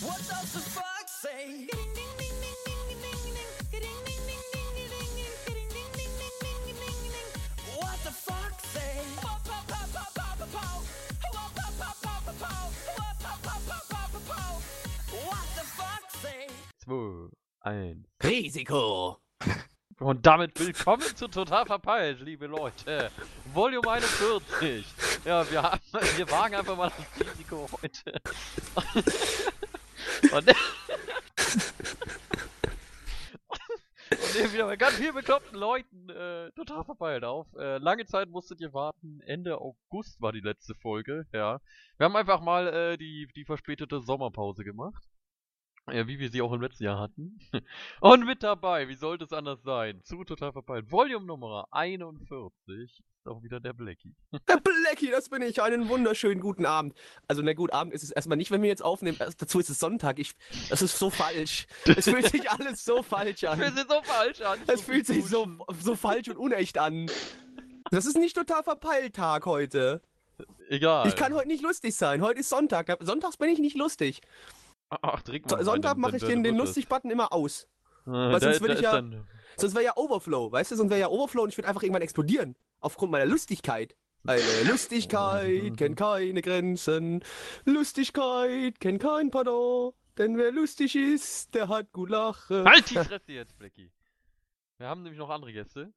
What does the fox say? What the fox say? What the fox say? 2, 1. Risiko. Und damit willkommen zu Total Verpeilt, liebe Leute. Volume 41. Ja, wir, haben, wir wagen einfach mal das Risiko heute. Und, und nehmen wieder mit ganz viel bekloppten Leuten äh, Total Verpeilt auf. Äh, lange Zeit musstet ihr warten. Ende August war die letzte Folge, ja. Wir haben einfach mal äh, die, die verspätete Sommerpause gemacht. Ja, wie wir sie auch im letzten Jahr hatten. Und mit dabei, wie sollte es anders sein? Zu total verpeilt. Volume Nummer 41 ist auch wieder der Blackie. Der Blackie, das bin ich. Einen wunderschönen guten Abend. Also, na gut, Abend ist es erstmal nicht, wenn wir jetzt aufnehmen. Erst dazu ist es Sonntag. Ich, das ist so falsch. Es fühlt sich alles so falsch an. fühlt sich so falsch an. Es fühlt sich so, so falsch und unecht an. Das ist nicht total verpeilt Tag heute. Egal. Ich kann heute nicht lustig sein. Heute ist Sonntag. Sonntags bin ich nicht lustig. Ach, drück mal Sonntag mache ich den, den Lustig-Button immer aus. Äh, weil sonst da- würde da ich ist ja- dann- Sonst wäre ja Overflow, weißt du? Sonst wäre ja Overflow und ich würde einfach irgendwann explodieren. Aufgrund meiner Lustigkeit. Eine Lustigkeit kennt keine Grenzen. Lustigkeit kennt kein Pardon. Denn wer lustig ist, der hat gut lachen. Halt die Fresse jetzt, Blackie. Wir haben nämlich noch andere Gäste.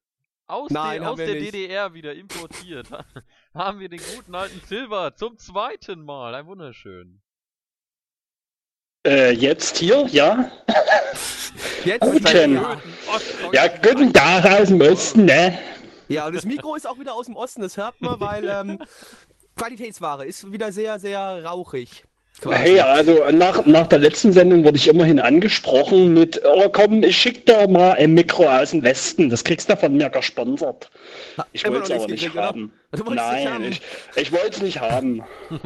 Aus, Nein, der, haben aus der nicht. DDR wieder importiert. haben wir den guten alten Silver zum zweiten Mal. Ein wunderschön. Äh, jetzt hier, ja? Jetzt Guten. Ja, guten Tag aus dem Osten, ne? Ja, und das Mikro ist auch wieder aus dem Osten, das hört man, weil ähm, Qualitätsware ist wieder sehr, sehr rauchig. quasi. Hey, also nach, nach der letzten Sendung wurde ich immerhin angesprochen mit, oh komm, ich schick dir mal ein Mikro aus dem Westen. Das kriegst du von mir gesponsert. Ich wollte es aber nicht haben. Nicht Nein, haben. ich, ich wollte es nicht haben.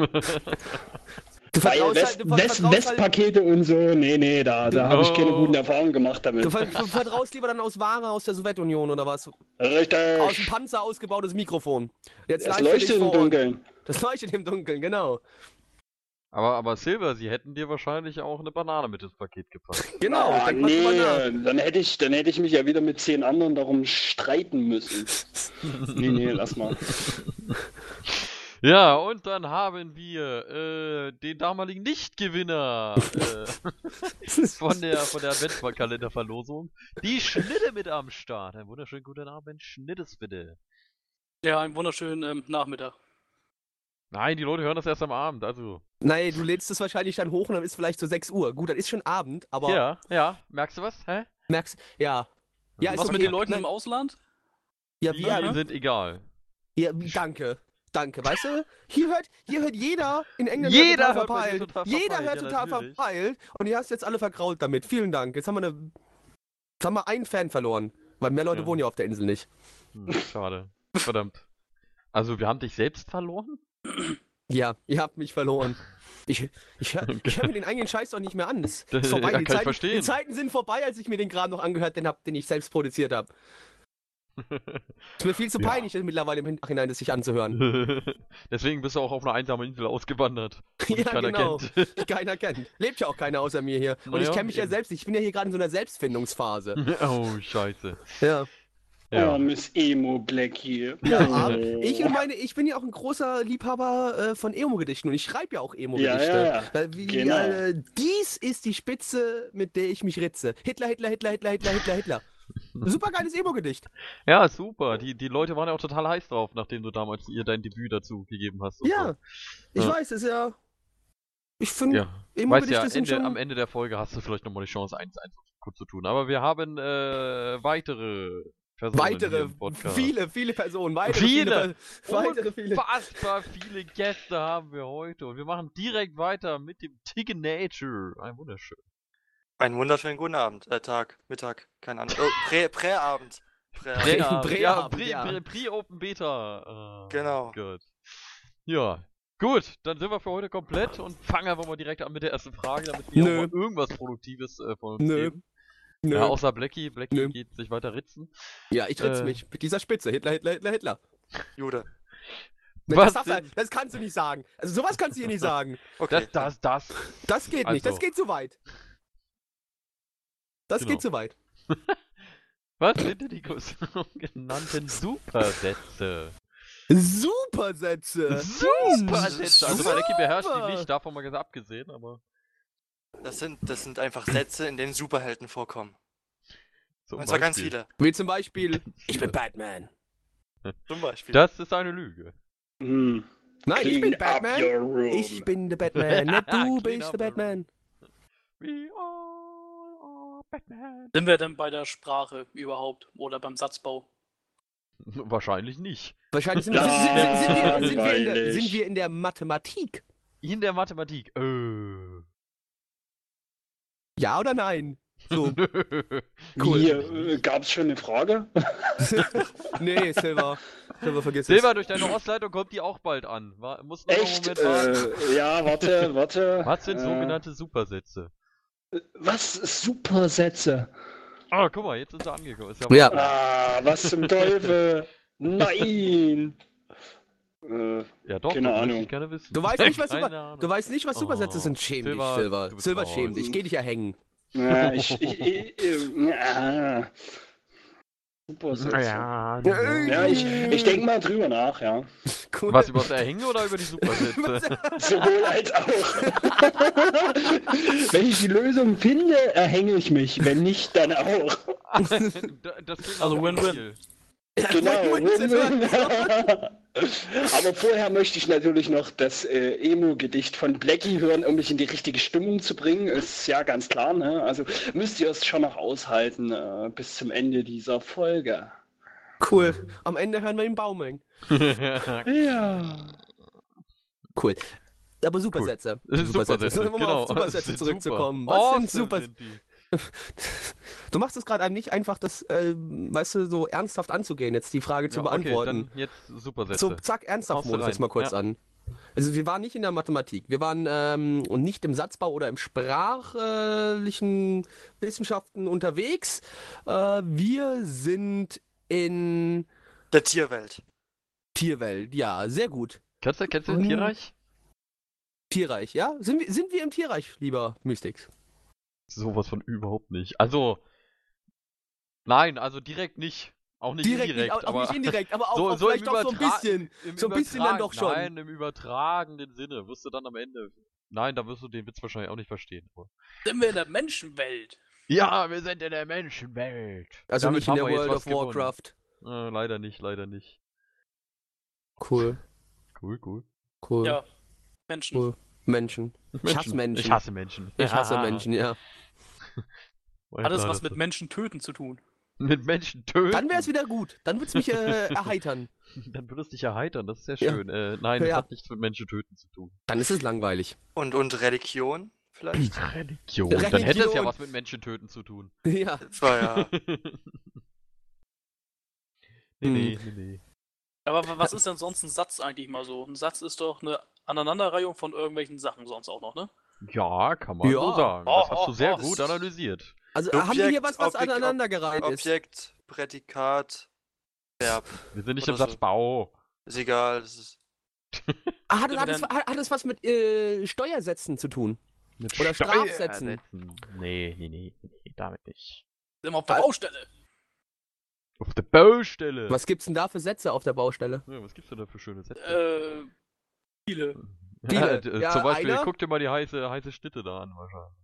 Du Weil vertraust West, halt, West, vertraust halt, Westpakete und so, nee, nee, da, da habe ich keine Oh. guten Erfahrungen gemacht damit. du, ver du vertraust lieber dann aus Ware aus der Sowjetunion oder was? Aus dem Richtig. Panzer ausgebautes Mikrofon. Jetzt für leuchtet im. Dunkeln. Das leuchtet im Dunkeln, genau. Aber, aber Silver, sie hätten dir wahrscheinlich auch eine Banane mit ins Paket gepackt. Genau, Ah, nee, dann hätte ich, dann hätte ich mich ja wieder mit zehn anderen darum streiten müssen. nee, nee, lass mal. Ja, und dann haben wir äh, den damaligen Nichtgewinner äh, von der, von der Adventskalenderverlosung. Die Schnitte mit am Start. Ein wunderschönen guten Abend, Schnittes bitte. Ja, einen wunderschönen ähm, Nachmittag. Nein, die Leute hören das erst am Abend, also. Nein, du lädst es wahrscheinlich dann hoch und dann ist vielleicht so 6 Uhr. Gut, dann ist schon Abend, aber Ja, ja, merkst du was? Hä? merkst, ja. Ja, ist Was okay. mit den Leuten Nein, im Ausland? Ja, Die ja, sind egal. ja, danke. Danke, weißt du? Hier hört, hier hört jeder in England Jeder total hört verpeilt. total jeder verpeilt, hört ja, total natürlich. verpeilt und ihr hast jetzt alle vergrault damit. Vielen Dank. Jetzt haben wir eine, jetzt haben wir einen Fan verloren, weil mehr Leute Ja. wohnen ja auf der Insel nicht. Hm, schade. Verdammt. Also, wir haben dich selbst verloren? Ja, ihr habt mich verloren. Ich, ich höre ich hör mir den eigenen Scheiß doch nicht mehr an. Das ist vorbei. Ja, die, Zeiten, verstehen. die Zeiten sind vorbei, als ich mir den gerade noch angehört den hab, den ich selbst produziert habe. Ist mir viel zu Ja. peinlich mittlerweile im Nachhinein, das sich anzuhören. Deswegen bist du auch auf eine einsame Insel ausgewandert. Ja, keiner genau. kennt. Die keiner kennt. Lebt ja auch keiner außer mir hier. Und ich Naja, kenne mich ja eben. selbst. Ich bin ja hier gerade in so einer Selbstfindungsphase. oh, scheiße. Ja. Ja. Oh, Miss Emo Blackie. Ja, Oh. aber ich und meine, ich bin ja auch ein großer Liebhaber äh, von Emo-Gedichten und ich schreibe ja auch Emo-Gedichte. Ja, ja, ja. Wie, Genau. äh, dies ist die Spitze, mit der ich mich ritze. Hitler, Hitler, Hitler, Hitler, Hitler, Hitler, Hitler. Super geiles Emo-Gedicht. Ja, super. Die, die Leute waren ja auch total heiß drauf, nachdem du damals ihr dein Debüt dazu gegeben hast. Ja, ich Ja. weiß, ist ja. Ich So. finde, Ja. Weißt Emo-Gedichte ja, sind Ende, schon. am Ende der Folge hast du vielleicht nochmal die Chance, eins, eins kurz zu tun. Aber wir haben äh, weitere Personen weitere, viele, viele Personen. Weitere, Viele. Viele, weitere, viele. Unfassbar viele Gäste haben wir heute. Und wir machen direkt weiter mit dem Ticket Nature. Ein wunderschön. Einen wunderschönen guten Abend, äh, Tag, Mittag, keine Ahnung. Oh, Prä, Präabend. Präabend. Prä- ja, Pre, ja. Pre, Pre Open Beta. Äh, Genau. Gut. Ja. Gut, dann sind wir für heute komplett und fangen einfach mal direkt an mit der ersten Frage, damit wir Nö. auch mal irgendwas Produktives äh, von uns Nö. geben. Nö. Ja, außer Blackie. Blackie Nö. geht sich weiter ritzen. Ja, ich ritz Äh. mich mit dieser Spitze. Hitler, Hitler, Hitler, Hitler. Jude. Was das, du- denn? das kannst du nicht sagen. Also sowas kannst du hier nicht sagen. Okay. Das, das, das. Das geht nicht, das Also. geht zu weit. Das Genau. geht zu weit. Was sind denn die genannten Supersätze? Supersätze. Supersätze! Also Blackie beherrscht Super. die nicht, davon mal ganz abgesehen, aber. Das sind, das sind einfach Sätze, in denen Superhelden vorkommen. Zum Und zwar ganz viele. Wie zum Beispiel, ich bin Batman. Zum Beispiel. Das ist eine Lüge. Hm. Nein, ich Clean bin up Batman. Ich bin der Batman, nicht du bist der Batman. We are Batman. Sind wir denn bei der Sprache überhaupt oder beim Satzbau? Wahrscheinlich nicht. Wahrscheinlich sind, Ja, sind, sind, sind, sind, wir, sind, wir in der, sind wir in der Mathematik. In der Mathematik. Äh. Ja oder nein? So, cool. Hier, äh, gab's schon eine Frage? nee, Silver. Silver, vergiss Silber, durch deine Ostleitung kommt die auch bald an. War, muss noch einen Echt? Moment warten. Äh, ja, warte, warte. Was sind äh, sogenannte Supersätze? Was? Supersätze? Ah, guck mal, jetzt sind sie angekommen. Ist ja Ja. Ah, was zum Teufel? Nein! Äh, Ja, doch, Keine Ahnung. ich gerne wissen. Du weißt nicht, was Super, du weißt nicht, was Supersätze Oh, sind. Schäm dich, Silber, Silver, raus. schäm dich. Geh dich ja hängen. ja, ich, ich, ich, ich, ja. Supersätze. Ja, Ja, ich, ich denke mal drüber nach, ja. Cool. Was, über das Erhängen oder über die Supersätze? Sowohl als auch. Wenn ich die Lösung finde, erhänge ich mich. Wenn nicht, dann auch. Also Win-Win. Deal. Genau. Win-win. Aber vorher möchte ich natürlich noch das äh, Emo-Gedicht von Blackie hören, um mich in die richtige Stimmung zu bringen. Ist ja ganz klar, ne? Also müsst ihr es schon noch aushalten äh, bis zum Ende dieser Folge. Cool. Am Ende hören wir ihn baumeln. Ja. Cool. Aber Supersätze. Supersätze, Sollen wir mal genau. auf Supersätze Super. zurückzukommen. Was Awesome sind Super... Du machst es gerade einem nicht einfach, das, äh, weißt du, so ernsthaft anzugehen, jetzt die Frage zu Ja, okay, beantworten. dann jetzt Supersätze. So, zack, ernsthaft Modus jetzt mal kurz Ja. an. Also wir waren nicht in der Mathematik, wir waren ähm, und nicht im Satzbau oder im sprachlichen Wissenschaften unterwegs. Äh, wir sind in Der Tierwelt. Tierwelt, ja, sehr gut. Kennst du, kennst du Mhm. Tierreich? Tierreich, ja? Sind wir, sind wir im Tierreich, lieber Mystics? Sowas von überhaupt nicht. Also, nein, also direkt nicht. Auch nicht Direkt, indirekt, nicht, auch, aber auch nicht indirekt, aber auch, so, auch so vielleicht auch so ein bisschen. Im so ein bisschen dann doch schon. Nein, im übertragenen Sinne. Wirst du dann am Ende. Nein, da wirst du den Witz wahrscheinlich auch nicht verstehen. Sind wir in der Menschenwelt? Ja, wir sind in der Menschenwelt. Also Damit nicht in der World of. Warcraft. Äh, leider nicht, leider nicht. Cool, Cool, cool. cool, Ja. Menschen. cool. Menschen. Ich hasse Menschen. Ich hasse Menschen. Ich hasse Menschen, ja. Hat es was das mit Menschen töten zu tun? mit Menschen töten? Dann wäre es wieder gut. Dann würde es mich äh, erheitern. Dann würde es dich erheitern, das ist sehr Ja. schön. Äh, nein, das Ja. hat nichts mit Menschen töten zu tun. Dann ist es langweilig. Und, und Religion vielleicht? Religion. Dann hätte es ja Religion. was mit Menschen töten zu tun. Ja. Das war ja. nee, Hm. nee, nee, nee. Aber wa- was ist denn sonst ein Satz eigentlich mal so? Ein Satz ist doch eine Aneinanderreihung von irgendwelchen Sachen sonst auch noch, ne? Ja, kann man Ja. so sagen. Oh, Das hast du oh, sehr oh, gut das- analysiert. Also haben wir hier was, was Objekt, Ob- aneinandergereiht ist? Objekt, Prädikat, Verb. Wir sind nicht Oder im so. Satzbau. Ist egal. Das ist, Ah, hat, es- Ja, hat, es, dann- hat, es was mit äh, Steuersätzen zu tun? Mit Oder Strafsätzen. Steuersätzen. Nee, nee, nee, nee, damit nicht. Sind wir auf der Was? Baustelle? Auf der Baustelle. Was gibt's denn da für Sätze auf der Baustelle? Ja, was gibt's denn da für schöne Sätze? Äh, viele. viele. d- Ja, zum Beispiel, einer? guck dir mal die heiße, heiße Schnitte da an, wahrscheinlich.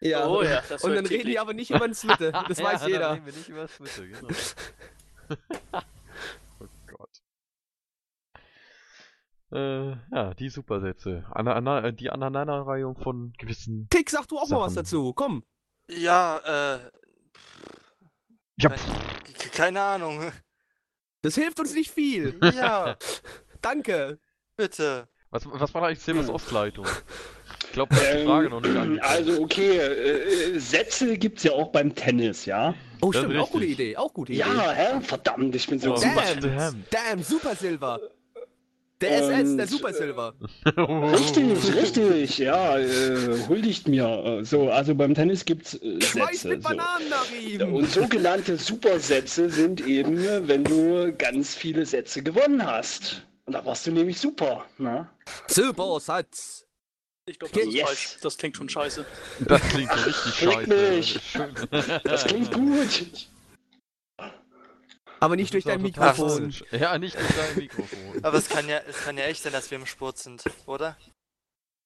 Ja. Oh ja, das Und dann ich reden die aber nicht über den Twitter. Das ja, weiß dann jeder. reden wir nicht über Twitter, genau. oh Gott. Äh, ja, die Supersätze. Ana, ana, äh, die Aneinanderreihung von gewissen. Tick, sag du auch mal was Sachen. dazu. Komm. ja, äh. Ja, ke- ke- keine Ahnung. Das hilft uns nicht viel. Ja, Danke. bitte. Was, was war da eigentlich Silvers Ostleitung? Ich glaube, das ist die Frage noch nicht Ähm, angekommen. also okay, äh, Sätze gibt's ja auch beim Tennis, ja? Oh, Das stimmt. Auch gute. Idee. Auch gute Idee. Ja, hä? verdammt, ich bin so Oh, super. Damn. Damn. Damn, Super Silver. Der SS, der Super äh, Silver. Richtig, richtig, ja, äh, huldigt mir. äh, So, also beim Tennis gibt's äh, Sätze. mit So. Bananen ihm. Und sogenannte Supersätze sind eben, wenn du ganz viele Sätze gewonnen hast. Und da warst du nämlich super. Ne? Super Satz. Ich glaube, das ist Yes. falsch. Das klingt schon scheiße. Das klingt so richtig scheiße. mich. Das klingt gut. Aber nicht durch dein Mikrofon. Ja, nicht durch dein Mikrofon. Aber es kann ja, es kann ja echt sein, dass wir im Sport sind, oder?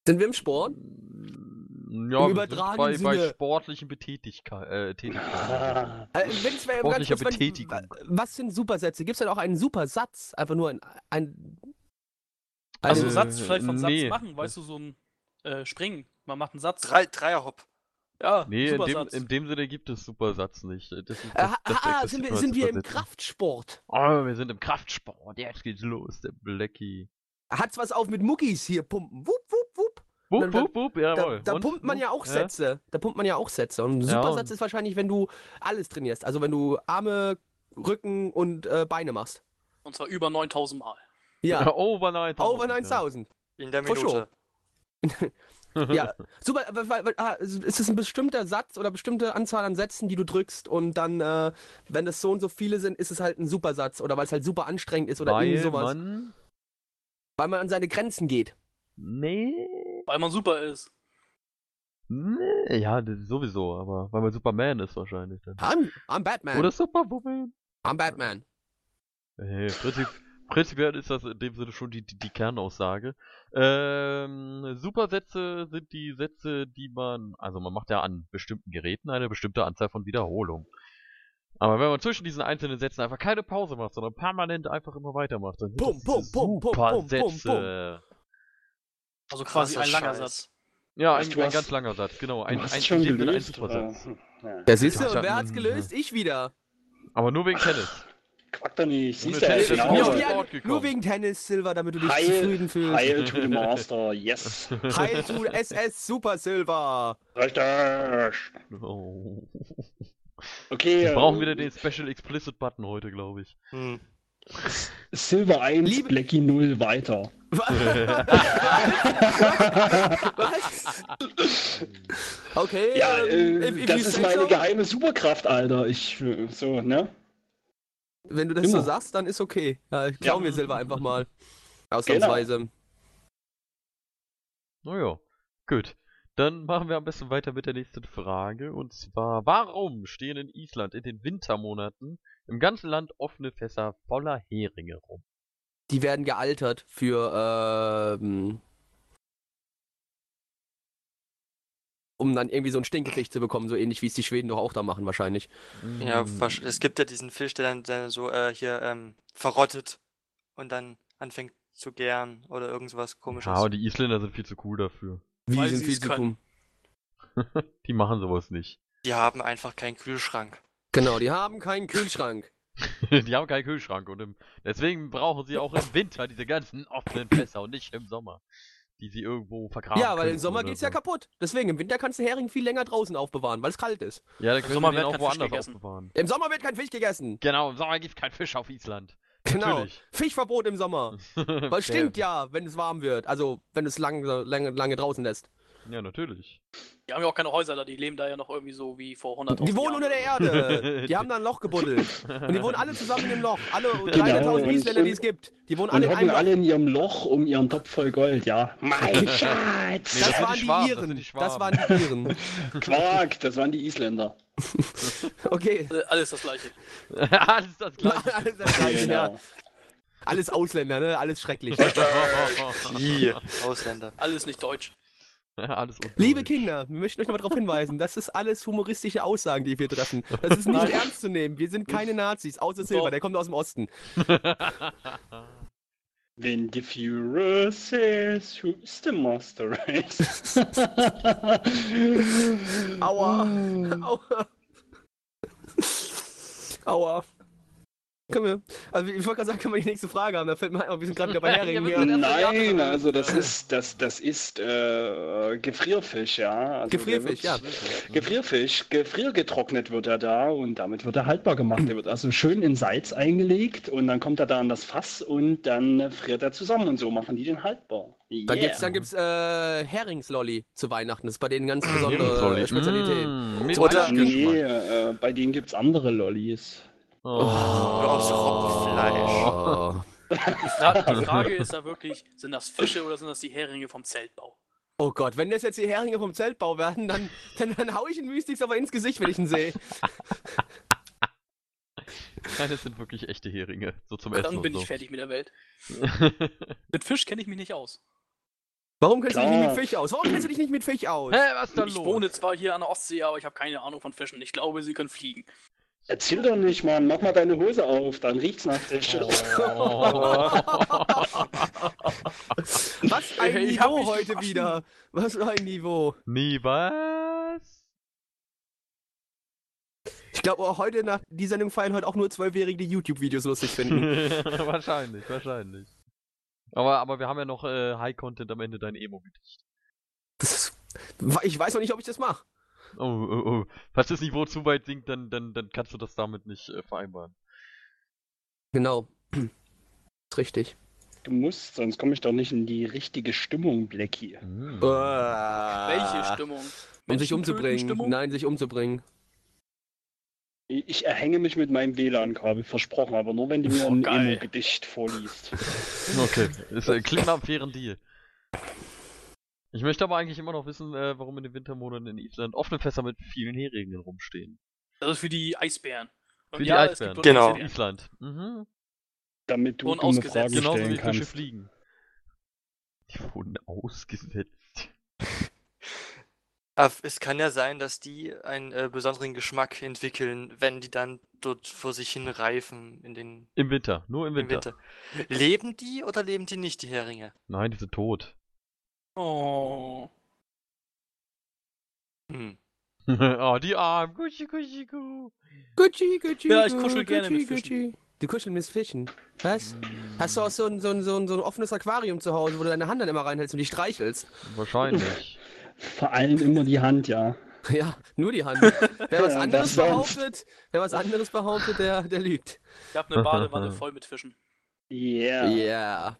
Sind wir im Sport? Ja, wir sind übertragenen bei, bei sportlichen Betätigkeit, äh, Tätigkeiten. Äh, Sportlicher ganz Betätigung. Was sind Supersätze? Gibt es denn auch einen Supersatz? Einfach nur ein. ein Also Äh, einen Satz, vielleicht von nee. Satz machen, weißt du, so ein äh, Springen. Man macht einen Satz. Drei, Dreierhopp. Ja, Nee, in dem, in dem Sinne gibt es Supersatz nicht. Das ist, äh, das, ah, das ah, sind wir, sind wir im. Kraftsport? Oh, wir sind im Kraftsport. Jetzt geht's los, der Blackie. Hat's was auf mit Muckis hier pumpen? Wupp, wupp, wupp. Wupp, Dann- wupp, wupp, Da, jawohl. da Und? pumpt man ja auch Ja? Sätze. Da pumpt man ja auch Sätze. Und ein Ja, Supersatz und- ist wahrscheinlich, wenn du alles trainierst. Also wenn du Arme, Rücken und äh, Beine machst. Und zwar über 9000 Mal. Ja, Over 9000. over 9000. In der. Minute. Ja, super. weil- weil- weil- ah, Ist es ein bestimmter Satz oder bestimmte Anzahl an Sätzen, die du drückst und dann, äh, wenn es so und so viele sind, ist es halt ein Supersatz oder weil es halt super anstrengend ist oder Weil sowas. man... Weil man an seine Grenzen geht. Nee... Weil man super ist. Nee, ja, sowieso, aber weil man Superman ist wahrscheinlich dann. I'm, I'm Batman. Oder Superwoman. I'm Batman. Hey, prinzip, prinzipiell ist das in dem Sinne schon die, die, die Kernaussage. Ähm, Supersätze sind die Sätze, die man, also man macht ja an bestimmten Geräten eine bestimmte Anzahl von Wiederholungen. Aber wenn man zwischen diesen einzelnen Sätzen einfach keine Pause macht, sondern permanent einfach immer weitermacht, dann sind Pum, das pum, pum, Supersätze. Also quasi ein langer Scheiß. Satz. Ja, ein, ein ganz langer Satz, genau. Ein, ein, schon ein. Supersatz. Ja. Der siehst du, Ja, und wer hat's gelöst? Ich wieder. Aber nur wegen Tennis. Quack doch nicht. Siehst du, Tennis genau. ist Nur, gekommen. nur wegen Tennis, Silver, damit du dich Heil, zufrieden fühlst. Heil to the Master, yes. Heil to SS Super Silver. Richtig. Oh. Okay. Wir brauchen wieder den Special Explicit Button heute, glaube ich. Hm. Silver 1, Liebe- Blackie 0 weiter. Was? Okay, Ja, ähm, äh, if das ist meine so. geheime Superkraft, Alter. Ich, äh, so, ne? Wenn du das so Immer. sagst, dann ist okay. Ja, ich glaub Ja. mir Silber einfach mal. Ausnahmsweise. Naja, gut. Dann machen wir am besten weiter mit der nächsten Frage. Und zwar, warum stehen in Island in den Wintermonaten im ganzen Land offene Fässer voller Heringe rum? Die werden gealtert für, ähm, um dann irgendwie so ein Stinkefisch zu bekommen, so ähnlich wie es die Schweden doch auch da machen wahrscheinlich. Ja, es gibt ja diesen Fisch, der dann, der so äh, hier ähm, verrottet und dann anfängt zu gären oder irgend sowas komisches. Ja, aber die Isländer sind viel zu cool dafür. Wie Weil sind viel zu tun. Die machen sowas nicht. Die haben einfach keinen Kühlschrank. Genau, die haben keinen Kühlschrank. die haben keinen Kühlschrank und im, deswegen brauchen sie auch im Winter diese ganzen offenen Fässer und nicht im Sommer. Die sie irgendwo vergraben Ja, weil im Sommer geht's so. ja kaputt. Deswegen, im Winter kannst du Hering viel länger draußen aufbewahren, weil es kalt ist. Ja, dann können Sommer wird auch kein Fisch woanders gegessen. aufbewahren. Im Sommer wird kein Fisch gegessen. Genau, im Sommer gibt's keinen Fisch auf Island. Genau. Natürlich. Fischverbot im Sommer. Weil es stinkt ja, wenn es warm wird. Also, wenn es lange, lange, lange draußen lässt. Ja, natürlich. Die haben ja auch keine Häuser da, die leben da ja noch irgendwie so wie vor 100 Die wohnen unter der Erde. Die haben da ein Loch gebuddelt. Und die wohnen alle zusammen im Loch. Alle 300.000 und- Isländer, die es gibt. Die wohnen Und alle in einem Loch. alle in ihrem Loch um ihren Topf voll Gold, ja. Mein Nee, Schatz! das Das, sind waren die die, Schwaben, das Iren. die Das, Schwaben. waren die Iren. Quark, das waren die Isländer. Okay. Alles das gleiche. Alles das gleiche. Alles, das Gleiche, ja. Genau. Alles Ausländer, ne? Alles schrecklich. Ausländer. Alles nicht deutsch. Alles. Liebe Kinder, wir möchten euch nochmal darauf hinweisen, das ist alles humoristische Aussagen, die wir treffen. Das ist nicht Nein. ernst zu nehmen. Wir sind keine Nazis, außer Silber, Doch. der kommt aus dem Osten. When the Führer says, who's the master race? Aua. Aua. Aua. Können wir, also ich wollte gerade sagen, können wir die nächste Frage haben, da fällt mir ein, wir sind gerade wieder bei Ja, Heringen hier. sind- Nein, also das ist das das ist äh, Gefrierfisch, ja. Also Gefrierfisch, ja. wird- Gefrierfisch, gefriergetrocknet wird er da und damit wird er haltbar gemacht. Der wird also schön in Salz eingelegt und dann kommt er da in das Fass und dann friert er zusammen und so machen die den haltbar. Dann Yeah. gibt's, dann gibt's äh, Heringslolli zu Weihnachten. Das ist bei denen ganz besondere äh, Spezialität. Mm, mit Oder-. Nee, äh, bei denen gibt's andere Lollis. Oh. Aus Robbenfleisch. Die, Fra die Frage ist da wirklich, sind das Fische oder sind das die Heringe vom Zeltbau? Oh Gott, wenn das jetzt die Heringe vom Zeltbau werden, dann, dann, dann hau ich den Mystix aber ins Gesicht, wenn ich ihn sehe. Nein, das sind wirklich echte Heringe. So zum Essen Dann bin und ich so. fertig mit der Welt. Mit Fisch kenne ich mich nicht aus. Warum kennst du dich nicht mit Fisch aus? Warum kennst du dich nicht mit Fisch aus? Hä, was ist da Ich los? wohne zwar hier an der Ostsee, aber ich habe keine Ahnung von Fischen. Ich glaube, sie können fliegen. Erzähl doch nicht, Mann. Mach mal deine Hose auf, dann riecht's nach Fisch. Oh. Was ein Ey, ich hab Niveau heute gewaschen. wieder. Was für ein Niveau. Nee, was? Ich glaube, auch heute nach die Sendung feiern heute auch nur Zwölfjährige, die YouTube-Videos lustig finden. wahrscheinlich, wahrscheinlich. Aber, aber wir haben ja noch äh, High-Content am Ende dein Emo-Gedicht. Ich weiß noch nicht, ob ich das mache. Oh, oh, oh. Falls das Niveau zu weit sinkt, dann, dann, dann kannst du das damit nicht äh, vereinbaren. Genau. ist richtig. Du musst, sonst komme ich doch nicht in die richtige Stimmung, Blackie. Mm. Welche Stimmung? Um sich umzubringen. Stimmung? Nein, sich umzubringen. Ich erhänge mich mit meinem WLAN-Kabel, versprochen, aber nur wenn du mir Oh, ein geil. Emo-Gedicht vorliest. Okay, ist, äh, klingt nach fairen Deal. Ich möchte aber eigentlich immer noch wissen, äh, warum in den Wintermonaten in Island offene Fässer mit vielen Heringen rumstehen. Das ist für die Eisbären. Und Für die ja, es Eisbären. gibt Genau. Eisbären. Island. Mhm. Damit du dumme. Fragen Genauso stellen wie kannst. Fliegen. Die wurden ausgesetzt. Aber es kann ja sein, dass die einen äh, besonderen Geschmack entwickeln, wenn die dann dort vor sich hin reifen in den Im Winter, nur im im Winter. Winter. Leben die oder leben die nicht, die Heringe? Nein, die sind tot. Oh. Hm. oh, die Armen. Kuschi, kuschi, ku. Gucci, Gucci. Ja, ich kuschel gerne mit Gucci, Fischen. Gucci. Du kuscheln mit Fischen. Was? Hast du auch so ein, so, ein, so, ein, so ein offenes Aquarium zu Hause, wo du deine Hand dann immer reinhältst und die streichelst? Wahrscheinlich. Vor allem immer die Hand, ja. Ja, nur die Hand. Wer was anderes behauptet, wer was anderes behauptet, der, der lügt. Ich habe eine Badewanne voll mit Fischen. Yeah, Ja.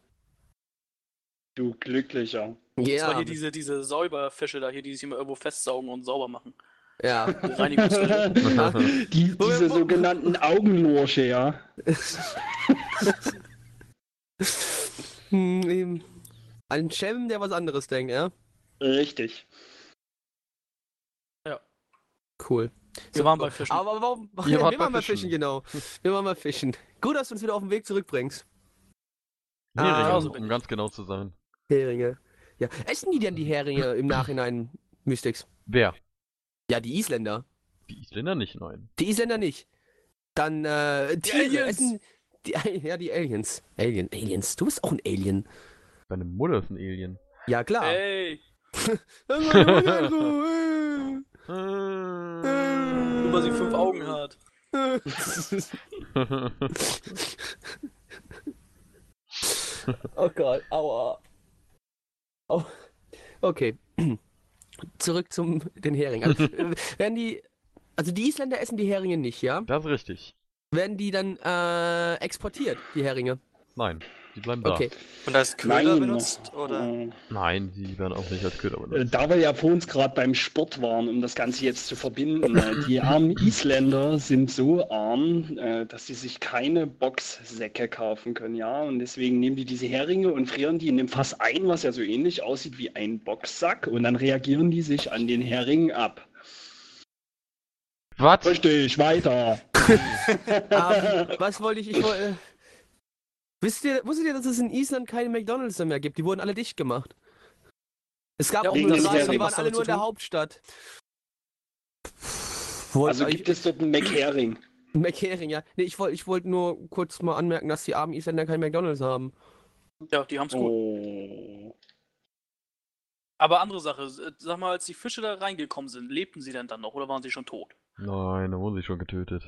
du Glücklicher. Das war Ja. hier diese, diese Säuberfische da hier, die sich immer irgendwo festsaugen und sauber machen. Ja. Reinigungsfische. Die, diese sogenannten Augenlorsche, ja. Hm, eben. Ein Schelm, der was anderes denkt, ja? Richtig. Cool. Wir waren bei Fischen. Aber warum? Wir wart bei waren mal Fischen. fischen, genau. Wir waren mal fischen. Gut, dass du uns wieder auf den Weg zurückbringst. Heringe, Ah, um ganz genau zu sein. Heringe. Ja. Essen die denn die Heringe im Nachhinein, Mystics? Wer? Ja, die Isländer. Die Isländer nicht, nein. Die Isländer nicht. Dann, äh, Tiere Aliens. essen. Die, ja, die Aliens. Alien, Aliens. Du bist auch ein Alien. Deine Mutter ist ein Alien. Ja, klar. Ey, äh. nur weil sie fünf Augen hat. Oh Gott, aua. Oh. Okay. Zurück zum den Hering. Also, werden die. Also die Isländer essen die Heringe nicht, ja? das ist richtig. Werden die dann äh, exportiert, die Heringe? Nein, die bleiben da. Okay. Und als Köder Nein. benutzt? Oder? Äh, Nein, die werden auch nicht als Köder Äh, benutzt. Da wir ja vor uns gerade beim Sport waren, um das Ganze jetzt zu verbinden, äh, die armen Isländer sind so arm, äh, dass sie sich keine Boxsäcke kaufen können, ja. Und deswegen nehmen die diese Heringe und frieren die in dem Fass ein, was ja so ähnlich aussieht wie ein Boxsack, und dann reagieren die sich an den Hering ab. Was? Richtig, weiter. Ähm, was wollte ich? Ich wollte. Wisst ihr, wusstet ihr, dass es in Island keine McDonalds mehr gibt? Die wurden alle dicht gemacht. Es gab Ja, auch nur drei, die waren alle nur in der? Hauptstadt. Also gibt es dort einen McHering. McHering, ja. Nee, ich wollte ich wollt nur kurz mal anmerken, dass die armen Isländer kein McDonalds haben. Ja, die haben's gut. Oh. Aber andere Sache, sag mal, als die Fische da reingekommen sind, lebten sie denn dann noch oder waren sie schon tot? Nein, da wurden sie schon getötet.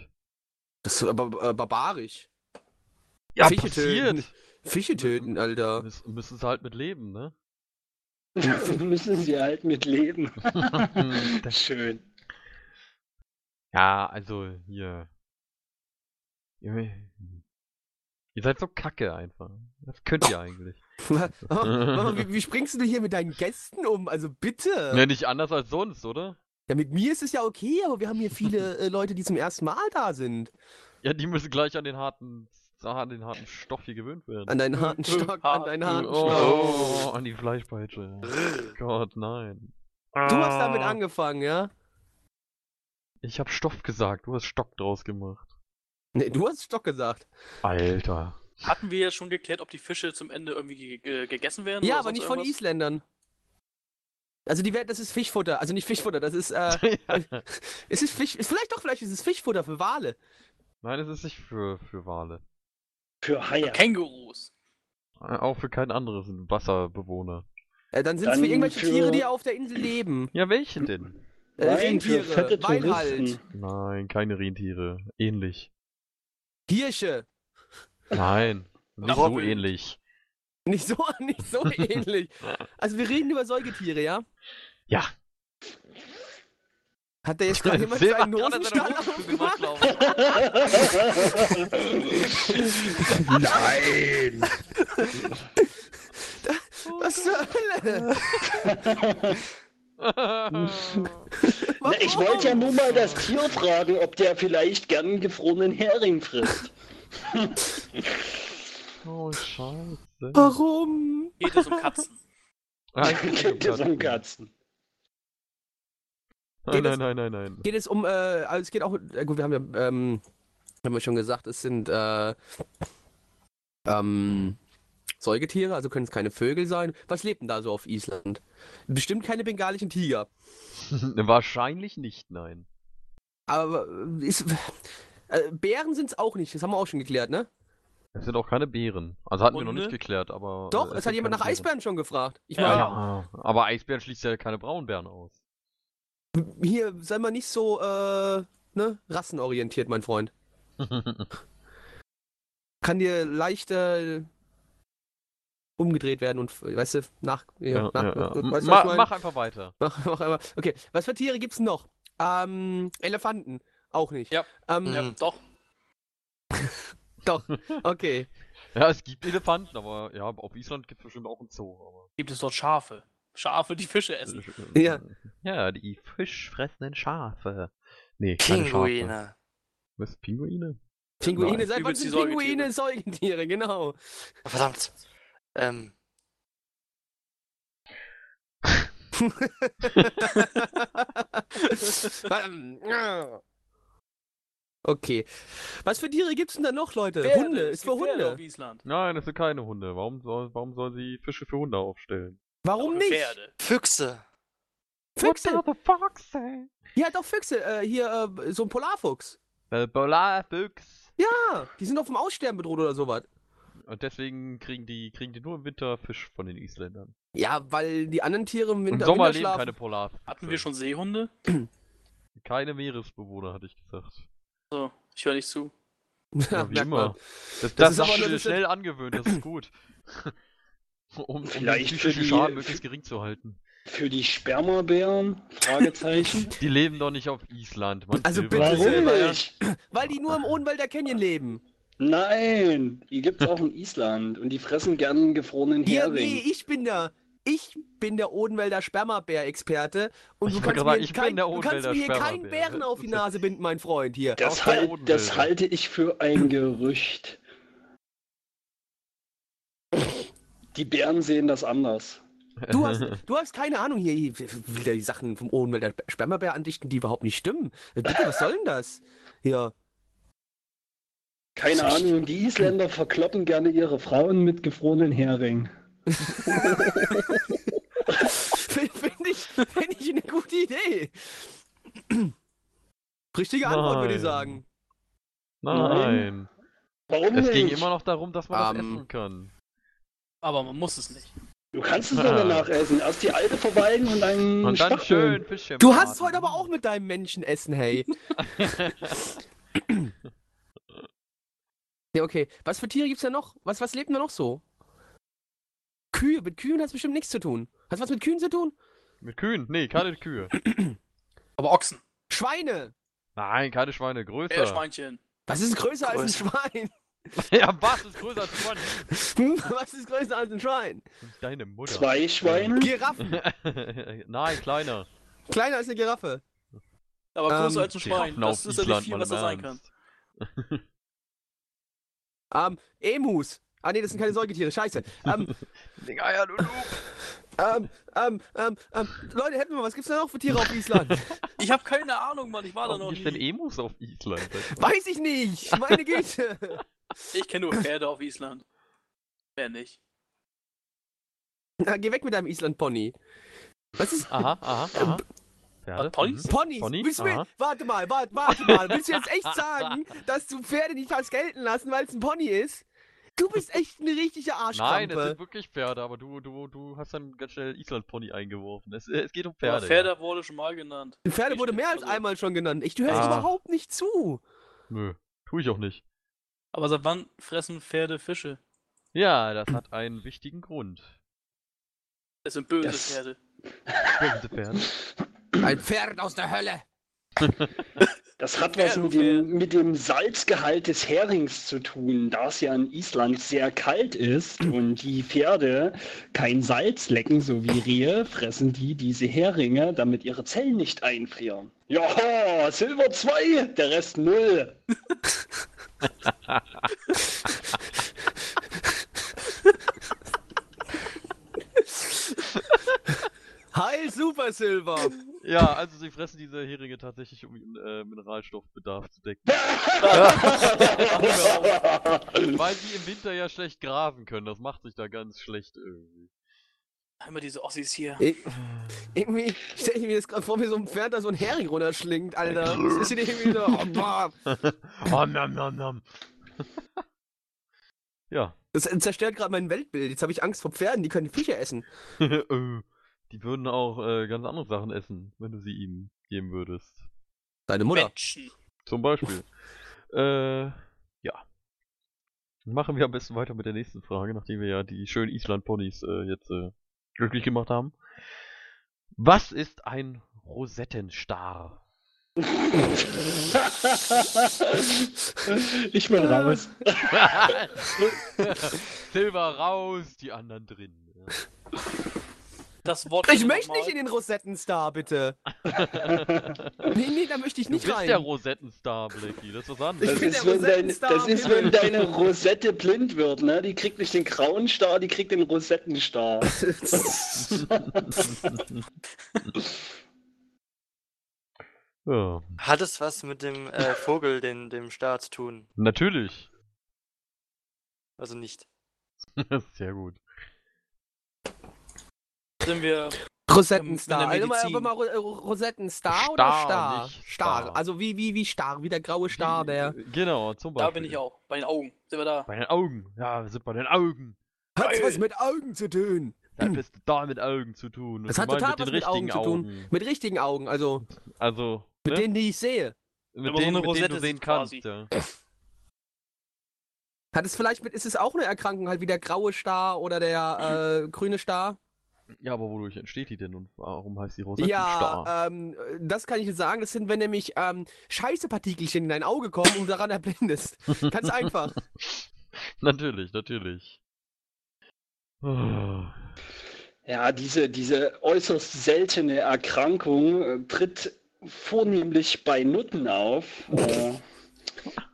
Das ist aber äh, barbarisch. Ja, Fische passiert. töten. Fische töten, Alter. Müssen, müssen sie halt mit leben, ne? Müssen sie halt mit leben. Das- Schön. ja, also hier. Ihr, ihr seid so kacke einfach. Was könnt ihr eigentlich? Mama, wie, wie springst du hier mit deinen Gästen um? Also bitte. Ne, nicht anders als sonst, oder? Ja, mit mir ist es ja okay, aber wir haben hier viele äh, Leute, die zum ersten Mal da sind. Ja, die müssen gleich an den harten an den harten Stoff hier gewöhnt werden. An deinen harten Stock, an deinen harten Stock. oh, an die Fleischpeitsche. Gott, nein. Du hast damit Ah. angefangen, ja? Ich hab Stoff gesagt, du hast Stock draus gemacht. Nee, du hast Stock gesagt. Alter. Hatten wir jetzt schon geklärt, ob die Fische zum Ende irgendwie ge ge gegessen werden? Ja, oder aber nicht von irgendwas? Isländern. Also die werden, das ist Fischfutter. Also nicht Fischfutter, das ist, äh, es ist Fisch, vielleicht doch, vielleicht ist es Fischfutter für Wale. Nein, es ist nicht für, für Wale. Für Haie. Kängurus. Äh, Auch für kein anderes Wasserbewohner. Äh, dann sind es für irgendwelche für- Tiere, die auf der Insel leben. Ja, welche denn? Äh, Nein, für Rentiere, fette halt. Touristen. Nein, keine Rentiere. Ähnlich. Hirsche. Nein, nicht so ähnlich. Nicht so, nicht so ähnlich. Also wir reden über Säugetiere, ja? Ja. Hat der jetzt gerade jemand Silber seinen gemacht, aufgemacht? Nein! Was zur Hölle? Na, ich wollte ja nur mal das Tier fragen, ob der vielleicht gern einen gefrorenen Hering frisst. oh, scheiße. Warum? Geht es um Katzen? Geht es um Katzen. Nein, es- nein, nein, nein, nein. Geht es um, äh, also es geht auch, äh, gut, wir haben ja, ähm, haben wir schon gesagt, es sind, äh, ähm, Säugetiere, also können es keine Vögel sein. Was lebt denn da so auf Island? Bestimmt keine bengalischen Tiger. Wahrscheinlich nicht, nein. Aber äh, ist, äh, Bären sind es auch nicht, das haben wir auch schon geklärt, ne? Es sind auch keine Bären. Also hatten wir noch nicht geklärt, aber. Doch, äh, es sind hat jemand nach Bären. Eisbären schon gefragt. Ich Ja. meine, Ja, aber Eisbären schließt ja keine Braunbären aus. Hier, sei mal nicht so, äh, ne, rassenorientiert, mein Freund. Kann dir leichter umgedreht werden und, weißt du, nach, ja, ja, nach, ja, ja. weißt du, Ma ich mein? mach einfach weiter. Mach, mach einmal. Okay, was für Tiere gibt's noch? Ähm, Elefanten. Auch nicht. Ja. Ähm, Ja, doch. Doch, okay. Ja, es gibt Elefanten, aber ja, auf Island gibt es bestimmt auch einen Zoo. Aber... Gibt es dort Schafe? Schafe, die Fische essen. Ja. Ja, die fischfressenden Schafe. Nee, keine Schafe. Pinguine. Was, Pinguine? Pinguine, seit wann sind Pinguine Säugetiere? Genau. Verdammt. Ähm, okay. Was für Tiere gibt's denn da noch, Leute? Pferde, Hunde, es ist für Hunde. auf Island. Nein, das sind keine Hunde. Warum soll, warum soll sie Fische für Hunde aufstellen? Warum nicht? Pferde. Füchse. Füchse. What the fuck, say? Ja, doch, Füchse. Äh, hier, äh, so ein Polarfuchs. Äh, Polarfüchs. Ja, die sind auf dem Aussterben bedroht oder sowas. Und deswegen kriegen die, kriegen die nur im Winter Fisch von den Isländern. Ja, weil die anderen Tiere im Im Winter, Sommer Winter leben schlafen. keine Polarfüchse. Hatten wir schon Seehunde? Keine Meeresbewohner, hatte ich gesagt. So, ich höre nicht zu. Ja, wie immer. man. Das, das, Das ist aber schnell angewöhnt, das ist gut. Um, um den Vielleicht für psychischen die- Schaden möglichst gering zu halten. Für die Spermabären? Fragezeichen. Die leben doch nicht auf Island. Man Also bitte Warum ja. nicht? Weil die nur im Odenwälder Canyon leben. Nein, die gibt's auch in Island und die fressen gern einen gefrorenen Hier, Hering. nee, ich bin der. Ich bin der Odenwälder Spermabär-Experte und Ich du kannst, sagen, kein, du kannst mir hier keinen. Bären auf die Nase binden, mein Freund, hier. Das, halt, das halte ich für ein Gerücht. Die Bären sehen das anders. Du hast, du hast keine Ahnung hier, wieder die Sachen vom Odenwälder Spermabär andichten, die überhaupt nicht stimmen. Bitte, was soll denn das? Ja. Keine Ahnung, die Isländer verkloppen gerne ihre Frauen mit gefrorenen Hering. Finde ich, find ich eine gute Idee. Richtige Antwort, würde ich Nein. sagen. Nein. Warum Es nicht? ging immer noch darum, dass man das Ähm, essen kann. Aber man muss es nicht. Du kannst es doch danach essen. Erst die alte verweilen und dann Und dann schön Fischchen Du hast heute aber auch mit deinem Menschenessen, hey. Ja, okay. Was für Tiere gibt's da noch? Was, was lebt denn da noch so? Kühe. Mit Kühen hat es bestimmt nichts zu tun. Hast du was mit Kühen zu tun? Mit Kühen? Nee, keine Kühe. Aber Ochsen. Schweine. Nein, keine Schweine, größer. Meerschweinchen. Was ist größer als ein Größer. Schwein? ja, was ist größer als Schwein? Hm, Was ist größer als ein Schwein? Deine Mutter. Zwei Schweine? Giraffen. Nein, kleiner. Kleiner als eine Giraffe. Aber größer Ähm, als ein Schwein. Das ist ja nicht viel, was da sein kann. Ähm, Emus. Ah nee, das sind keine Säugetiere, scheiße. Ähm, Ding Eier, du ähm, ähm, ähm, ähm, Leute, hätten wir, was gibt's da noch für Tiere auf Island? Ich habe keine Ahnung, Mann. Ich war da Warum noch gibt's denn nie. Emus auf Island? Weiß ich nicht, meine Güte. Ich kenne nur Pferde auf Island. Mehr nicht. Na, geh weg mit deinem Island-Pony. Was ist Aha, aha, aha. Pferde? Ponys? Mhm. Ponys? Pony? Willst du mir, warte mal, warte, warte mal. Willst du jetzt echt sagen, dass du Pferde nicht hast gelten lassen, weil es ein Pony ist? Du bist echt eine richtige Nein, es Arschkrampe. sind wirklich Pferde, aber du, du, du hast dann ganz schnell Island-Pony eingeworfen. Es, es geht um Pferde, Pferde. Pferde wurde schon mal genannt. Pferde wurde mehr als Also- einmal schon genannt. Ich, du hörst Ah. überhaupt nicht zu. Nö, tu ich auch nicht. Aber seit wann fressen Pferde Fische? Ja, das hat einen wichtigen Grund. Es sind böse Das- Pferde. Böse Pferde. Ein Pferd aus der Hölle. Das hat was mit dem, mit dem Salzgehalt des Herings zu tun, da es ja in Island sehr kalt ist und die Pferde kein Salz lecken, so wie Rehe, fressen die diese Heringe, damit ihre Zellen nicht einfrieren. Ja, Silber 2, der Rest 0. Heil Super Silver. Ja, also sie fressen diese Heringe tatsächlich, um ihren äh, Mineralstoffbedarf zu decken. Weil sie im Winter ja schlecht graben können. Das macht sich da ganz schlecht irgendwie. Einmal diese Ossis hier. Ich, irgendwie stelle ich mir das gerade vor, wie so ein Pferd da so ein Hering runterschlingt, Alter. Das ist hier irgendwie so. Oh, boah. oh, nam, nam, nam. ja. Das zerstört gerade mein Weltbild. Jetzt habe ich Angst vor Pferden, die können Viecher essen. Äh, die würden auch äh, ganz andere Sachen essen, wenn du sie ihnen geben würdest. Deine Mutter. Menschen. Zum Beispiel. äh, ja. Machen wir am besten weiter mit der nächsten Frage, nachdem wir ja die schönen Island-Ponys äh, jetzt äh, glücklich gemacht haben. Was ist ein Rosettenstar? ich bin raus. Silber raus, die anderen drin. Das Wort. Ich möchte nicht in den Rosettenstar, bitte. Nee, nee, da möchte ich Du nicht bist rein. der Rosettenstar, Blackie, das ist was anderes. Ich Das bin ist, der wenn dein, das ist, wenn deine Rosette blind wird, ne? Die kriegt nicht den grauen Star, die kriegt den Rosettenstar. ja. Hat es was mit dem äh, Vogel, den, dem Star zu tun? Natürlich. Also nicht. Sehr gut. Sind wir. Rosettenstar. Also mal, aber mal Ro- Rosettenstar oder Star, Star? nicht Star. Star. Also wie, wie, wie Star, wie der graue Star, der. Genau, zum Beispiel. Da bin ich auch. Bei den Augen. Sind wir da? Bei den Augen. Ja, wir sind bei den Augen. Hat's was mit Augen zu tun. Da bist du da mit Augen zu tun. Das hat total meinst was mit Augen richtigen zu tun. Mit richtigen Augen, also Also, mit ne? denen, die ich sehe. mit Aber so denen, eine mit denen du Rosette sehen quasi. kannst. Ja. Hat es vielleicht mit, ist es auch eine Erkrankung, halt wie der graue Star oder der äh, grüne Star? Ja, aber wodurch entsteht die denn und warum heißt die Rosettenstar? Ja, ähm, das kann ich dir sagen. Das sind, wenn nämlich ähm, Scheißepartikelchen in dein Auge kommen und du daran erblindest. Ganz einfach. natürlich, natürlich. Ja, diese, diese äußerst seltene Erkrankung äh, tritt vornehmlich bei Nutten auf, äh,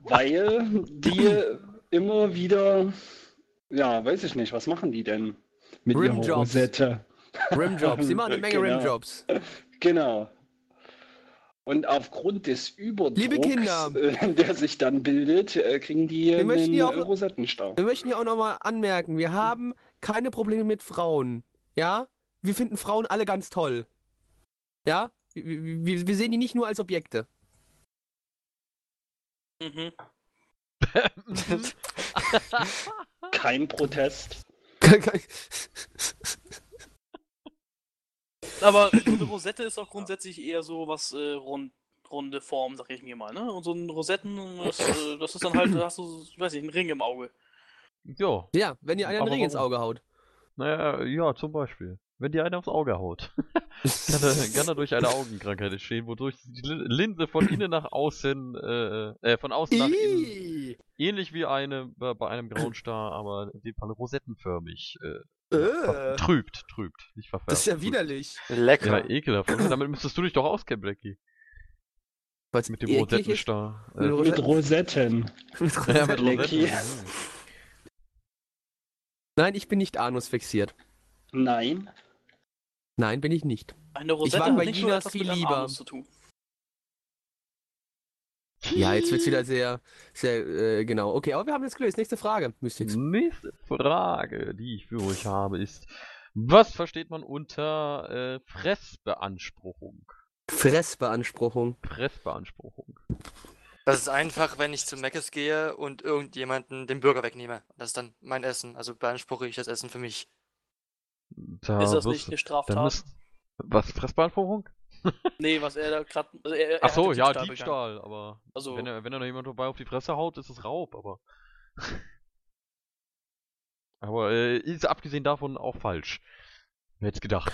weil die immer wieder, ja, weiß ich nicht, was machen die denn mit ihrer Rimjobs. Rosette? Rimjobs. Die machen eine Menge Genau. Rimjobs. Genau. Und aufgrund des Überdrucks, Liebe Kinder. äh, der sich dann bildet, äh, kriegen die Wir einen hier auch- Rosettenstau. Wir möchten hier auch nochmal anmerken, wir haben keine Probleme mit Frauen. Ja? Wir finden Frauen alle ganz toll. Ja? Wir, wir, wir sehen die nicht nur als Objekte. Mhm. Kein Protest. Aber so eine Rosette ist auch grundsätzlich eher so was äh, rund, runde Form, sag ich mir mal, ne? Und so ein Rosetten, das, äh, das ist dann halt, da hast du, ich weiß nicht, einen Ring im Auge. ja, ja, wenn ihr einen Aber Ring ins? Auge haut. naja, ja, zum Beispiel. Wenn dir einer aufs Auge haut, kann, er, kann dadurch eine Augenkrankheit entstehen, wodurch die Lin- Linse von innen nach außen, äh, äh, von außen nach innen, ähnlich wie eine bei, bei einem grauen Star, aber in dem Fall rosettenförmig, äh, äh, trübt, trübt, nicht verfärbt. das ist ja trübt. widerlich. Lecker. Ja, ekelhaft. Damit müsstest du dich doch auskennen, Blackie. Weil's Mit dem. Rosettenstar. Mit Äh, Mit Rosetten. ja, mit. Rosetten. Nein, ich bin nicht anusfixiert. Nein. Nein, bin ich nicht. Eine Rosette mag hat bei etwas viel lieber. Anus zu tun. Ja, jetzt wird's wieder sehr, sehr, äh, genau. Okay, aber wir haben das gelöst. Nächste Frage, Mystics. Nächste Frage, die ich für euch habe, ist: Was versteht man unter äh, Fressbeanspruchung? Fressbeanspruchung. Fressbeanspruchung. Das ist einfach, wenn ich zu Meckes gehe und irgendjemanden den Burger wegnehme. Das ist dann mein Essen. Also beanspruche ich das Essen für mich. Da ist das nicht eine Straftat? müsst- was, Fressbeanspruchung? Nee, was er da gerade. Also er, er Ach so, ja, begangen. Diebstahl, aber Also, wenn er, wenn er noch jemand dabei auf die Fresse haut, ist es Raub, aber. aber äh, ist abgesehen davon auch falsch. Wer hätte gedacht?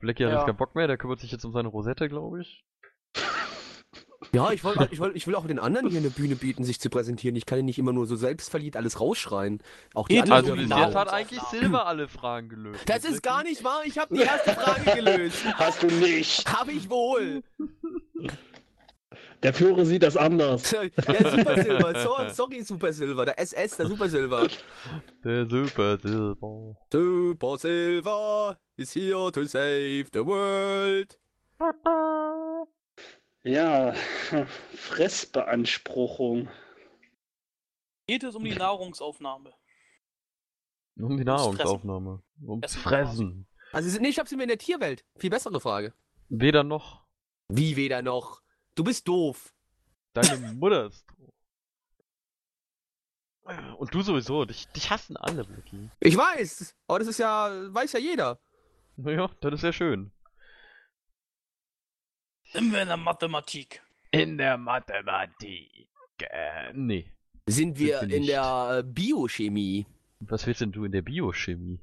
Blackie hat Ja. jetzt keinen Bock mehr, der kümmert sich jetzt um seine Rosette, glaube ich. Ja, ich, wollt, ich, wollt, ich will auch den anderen hier eine Bühne bieten, sich zu präsentieren. Ich kann ja nicht immer nur so selbstverliebt alles rausschreien. Auch die anderen. Also jetzt hat eigentlich Silber alle Fragen gelöst. Das ist gar nicht wahr. Ich habe die erste Frage gelöst. Hast du nicht. Habe ich wohl. Der Führer sieht das anders. Der Super Silver. So, sorry, Super Silver. Der SS, der Super Silver. Der Super Silber. Super Silver is here to save the world. Ja, Fressbeanspruchung. geht es um die Nahrungsaufnahme. Um die Nahrungsaufnahme. Ums Essen Fressen. Also, sie- nee, ich hab sie mir in der Tierwelt. Viel bessere Frage. Weder noch. Wie weder noch? Du bist doof. Deine Mutter ist doof. Und du sowieso. Dich, dich hassen alle, Blackie. Ich weiß. Aber das ist ja, weiß ja jeder. Naja, das ist ja schön. Sind wir in der Mathematik? In der Mathematik. Äh, nee. Sind wir in nicht. der äh, Biochemie? Was willst denn du in der Biochemie?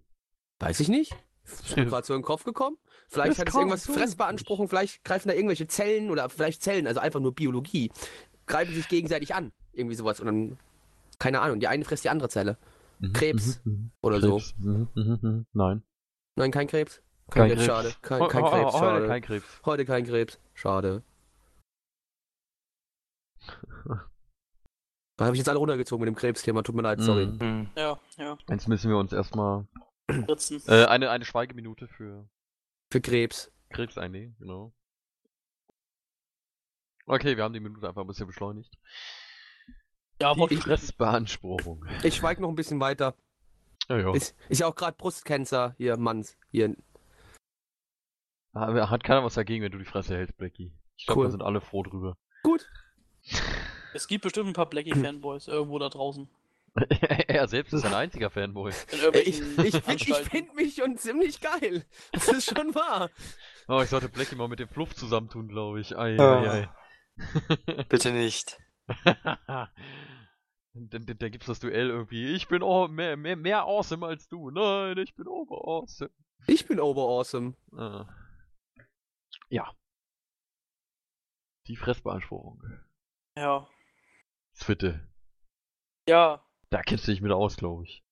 Weiß ich nicht. Ist mir gerade so in den Kopf gekommen. Vielleicht Das hat es irgendwas so Fressbeanspruchung, vielleicht greifen da irgendwelche Zellen oder vielleicht Zellen, also einfach nur Biologie, greifen sich gegenseitig an. Irgendwie sowas. Und dann, keine Ahnung, die eine frisst die andere Zelle. Mhm, Krebs mhm, mhm. Oder so. Krebs. Mhm, mhm, mhm. Nein. Nein, kein Krebs. Kein Krebs, Krebs. schade. Kein, kein oh, Krebs, schade. Kein Krebs. Heute kein Krebs. Schade. Da habe ich jetzt alle runtergezogen mit dem Krebsthema. Tut mir leid, sorry. Mhm. Hm. Ja, ja. Jetzt müssen wir uns erstmal äh, eine, eine Schweigeminute für Für Krebs. Krebs einlegen, genau. Okay, wir haben die Minute einfach ein bisschen beschleunigt. Ja, Die Fressbeanspruchung. Ich schweige noch ein bisschen weiter. Ja, ja. Ist, ist ja auch gerade Brustcancer hier, Manns. Hier. Aber Hat keiner was dagegen, wenn du die Fresse hältst, Blackie. Ich glaube, Cool. da sind alle froh drüber. Gut. Es gibt bestimmt ein paar Blackie-Fanboys irgendwo da draußen. er selbst ist ein einziger Fanboy. Ich, ich finde ich Anstalten. find mich schon ziemlich geil. Das ist schon wahr. Oh, ich sollte Blackie mal mit dem Fluff zusammentun, glaube ich. Ei, Ah. ei, ei. Bitte nicht. dann, dann, dann gibt's das Duell irgendwie. Ich bin oh, mehr, mehr, mehr awesome als du. Nein, ich bin over awesome. Ich bin overawesome. Ah. Ja. Die Fressbeanspruchung. Ja. Fitte. Ja. Da kennst du dich mit aus, glaube ich.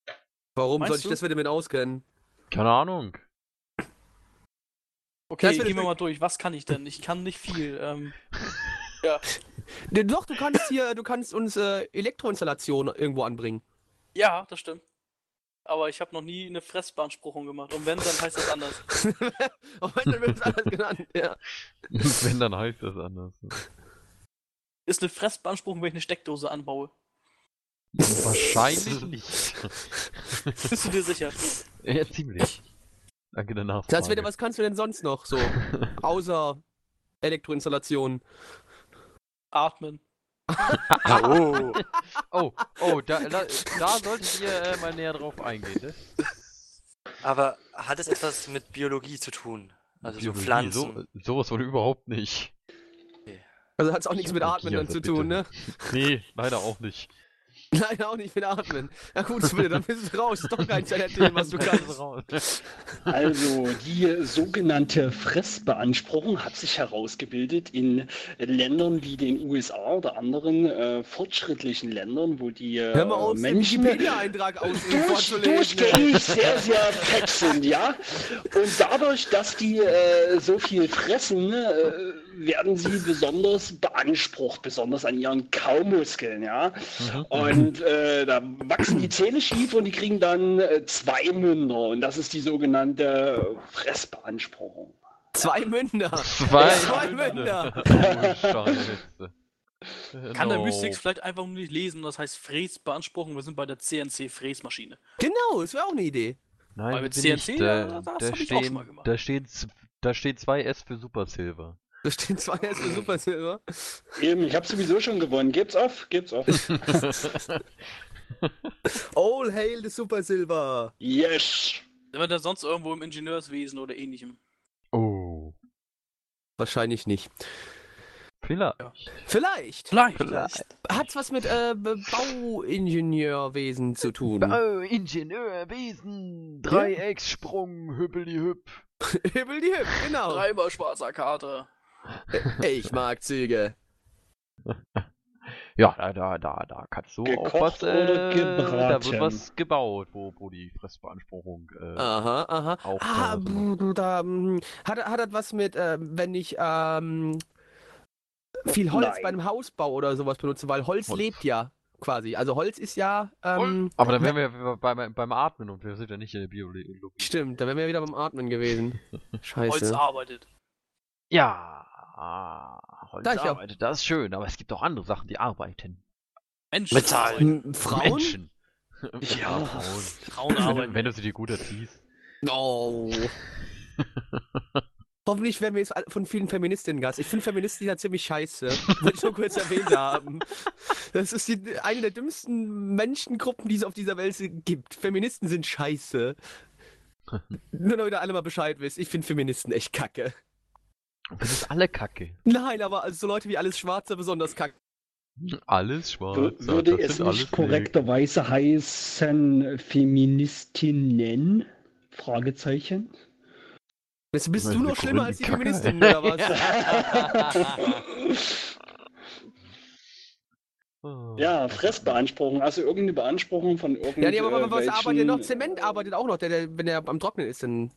Warum Meinst soll ich du? das wieder mit auskennen? Keine Ahnung. Okay, Das gehen wir mal durch. Was kann ich denn? Ich kann nicht viel. Ähm, Ne, Doch, du kannst hier, du kannst uns äh, Elektroinstallation irgendwo anbringen. ja, das stimmt. Aber ich habe noch nie eine Fressbeanspruchung gemacht. Und wenn, dann heißt das anders. Aber dann wird es anders genannt. Ja. Wenn, dann heißt das anders. Ist eine Fressbeanspruchung, wenn ich eine Steckdose anbaue. Wahrscheinlich nicht. Bist du dir sicher? ja, ziemlich. Danke der Nachfrage. Das wieder, was kannst du denn sonst noch so? Außer Elektroinstallation. Atmen. Oh. Oh, oh, da, da, da solltet ihr äh, mal näher drauf eingehen. Das, Aber hat es etwas mit Biologie zu tun? Also so Biologie, Pflanzen. So, sowas wohl überhaupt nicht. Also hat es auch nichts mit Atmen dann also zu bitte. tun, ne? Nee, leider auch nicht. Nein, auch nicht mit Atmen. Na gut, dann bist du raus. Ist doch kein Themen, was du kannst. raus. Also die sogenannte Fressbeanspruchung hat sich herausgebildet in Ländern wie den USA oder anderen äh, fortschrittlichen Ländern, wo die äh, Hör mal auf, Menschen Wikipedia-Eintrag aus durch, durchgängig sehr, sehr fett sind, ja. Und dadurch, dass die äh, so viel fressen, äh, werden sie besonders beansprucht, besonders an ihren Kaumuskeln, ja. Und äh, da wachsen die Zähne schief und die kriegen dann äh, zwei Münder. Und das ist die sogenannte Fressbeanspruchung. Zwei Münder. Zwei, Zwei Münder. Oh, Scheiße. Kann der No. Mystics vielleicht einfach nur nicht lesen, das heißt Fräsbeanspruchung, wir sind bei der CNC-Fräsmaschine. Genau, das wäre auch eine Idee. Nein, Weil mit. CNC, Da, das da, hab ich auch schon stehen, mal gemacht. da, stehen, da steht 2S für Super Silver. Da stehen zwei erste Super Silver. Eben, ich habe sowieso schon gewonnen. Gebt's auf, gebt's auf. All hail the Super Silver. yes! Sind wir da sonst irgendwo im Ingenieurswesen oder ähnlichem? Oh. Wahrscheinlich nicht. Vielleicht. Vielleicht. Vielleicht. Vielleicht. Hat's was mit äh, Bauingenieurwesen zu tun? Oh, Ingenieurwesen, Dreieckssprung, hüppeli hüpp. Hibbel die Hip, genau. Dreimal schwarzer Kater. Ich mag Züge. Ja, da, da, da, da kannst du auch Gekocht was, oder äh, da wird gebraten? was gebaut, wo, wo die Fressbeanspruchung, äh, Aha, aha. Auch ah, da. mm, hat, hat das was mit, äh, wenn ich ähm, viel Holz Nein. bei einem Hausbau oder sowas benutze, weil Holz, Holz. lebt ja quasi. Also Holz ist ja, ähm, aber dann wären wir ja beim, beim Atmen und wir sind ja nicht in der Biologie. stimmt, da wären wir wieder beim Atmen gewesen. Holz Scheiße. arbeitet. Ja, Holz Da ich arbeitet, das ist schön, aber es gibt auch andere Sachen, die arbeiten. Menschen Metall. Frauen? Menschen. Ja. Frauen. Frauen Wenn, arbeiten. du- wenn du sie dir gut erziehst. Oh. Hoffentlich werden wir jetzt von vielen Feministinnen Gast. Ich finde Feministinnen ja ziemlich scheiße. Will ich nur kurz erwähnt haben. Das ist die, eine der dümmsten Menschengruppen, die es auf dieser Welt gibt. Feministen sind scheiße. Nur damit ihr alle mal Bescheid wisst. Ich finde Feministen echt kacke. Das ist alle Kacke. Nein, aber also so Leute wie alles Schwarze besonders kacke. Alles schwarz. Wür- Würde das es nicht korrekterweise heißen Feministinnen? Fragezeichen. Jetzt bist du noch schlimmer als die Kacke. Feministinnen, oder was? Ja, Fressbeanspruchung, also irgendeine Beanspruchung von irgendwelchen. Ja, nee, aber was arbeitet noch? Zement arbeitet auch noch, der, der, wenn er am Trocknen ist, dann.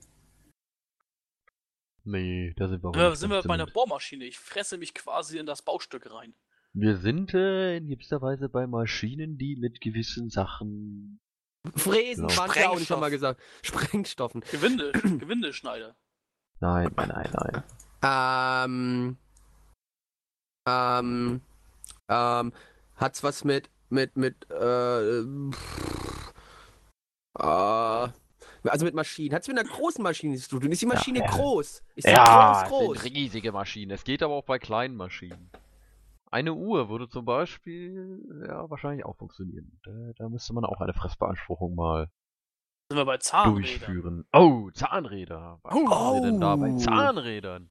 Nee, da sind wir Ja, nicht sind wir bei einer. Bohrmaschine. Ich fresse mich quasi in das Baustück rein. Wir sind äh, in gewisser Weise bei Maschinen, die mit gewissen Sachen. Fräsen, Genau. waren ja auch nicht schon mal gesagt. Sprengstoffen. Gewinde, Gewindeschneider. Nein, nein, nein, nein. Ähm. Ähm. Ähm. Hat's was mit. mit. mit. Äh. pff, äh also mit Maschinen. Hat's mit einer großen Maschine zu tun? Ist die Maschine ja. groß? Ist Ja, groß, groß? es sind riesige Maschinen. Es geht aber auch bei kleinen Maschinen. Eine Uhr würde zum Beispiel ja wahrscheinlich auch funktionieren. Da, da müsste man auch eine Fressbeanspruchung mal Sind wir bei Zahnrädern. durchführen. Oh, Zahnräder. Was Oh. machen wir denn da bei Oh. Zahnrädern?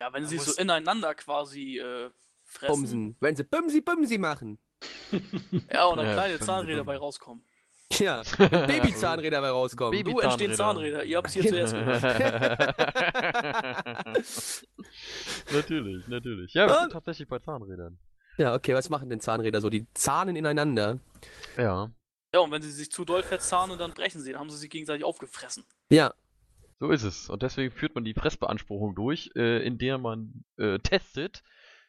Ja, wenn Da sie so ineinander quasi äh, fressen. Bumsen. Wenn sie Bumsi Bumsi machen. Ja, und dann Ja, kleine Zahnräder bei rauskommen. Ja. Babyzahnräder bei rauskommen. Baby- Du entstehen Zahnräder. Ihr habt es hier zuerst gehört. natürlich, natürlich. Ja, wir sind tatsächlich bei Zahnrädern. Ja, okay, was machen denn Zahnräder so? Die zahnen ineinander. Ja, Ja, und wenn sie sich zu doll verzahnen, dann brechen sie. Dann haben sie sich gegenseitig aufgefressen. Ja. so ist es. Und deswegen führt man die Fressbeanspruchung durch, äh, in der man äh, testet,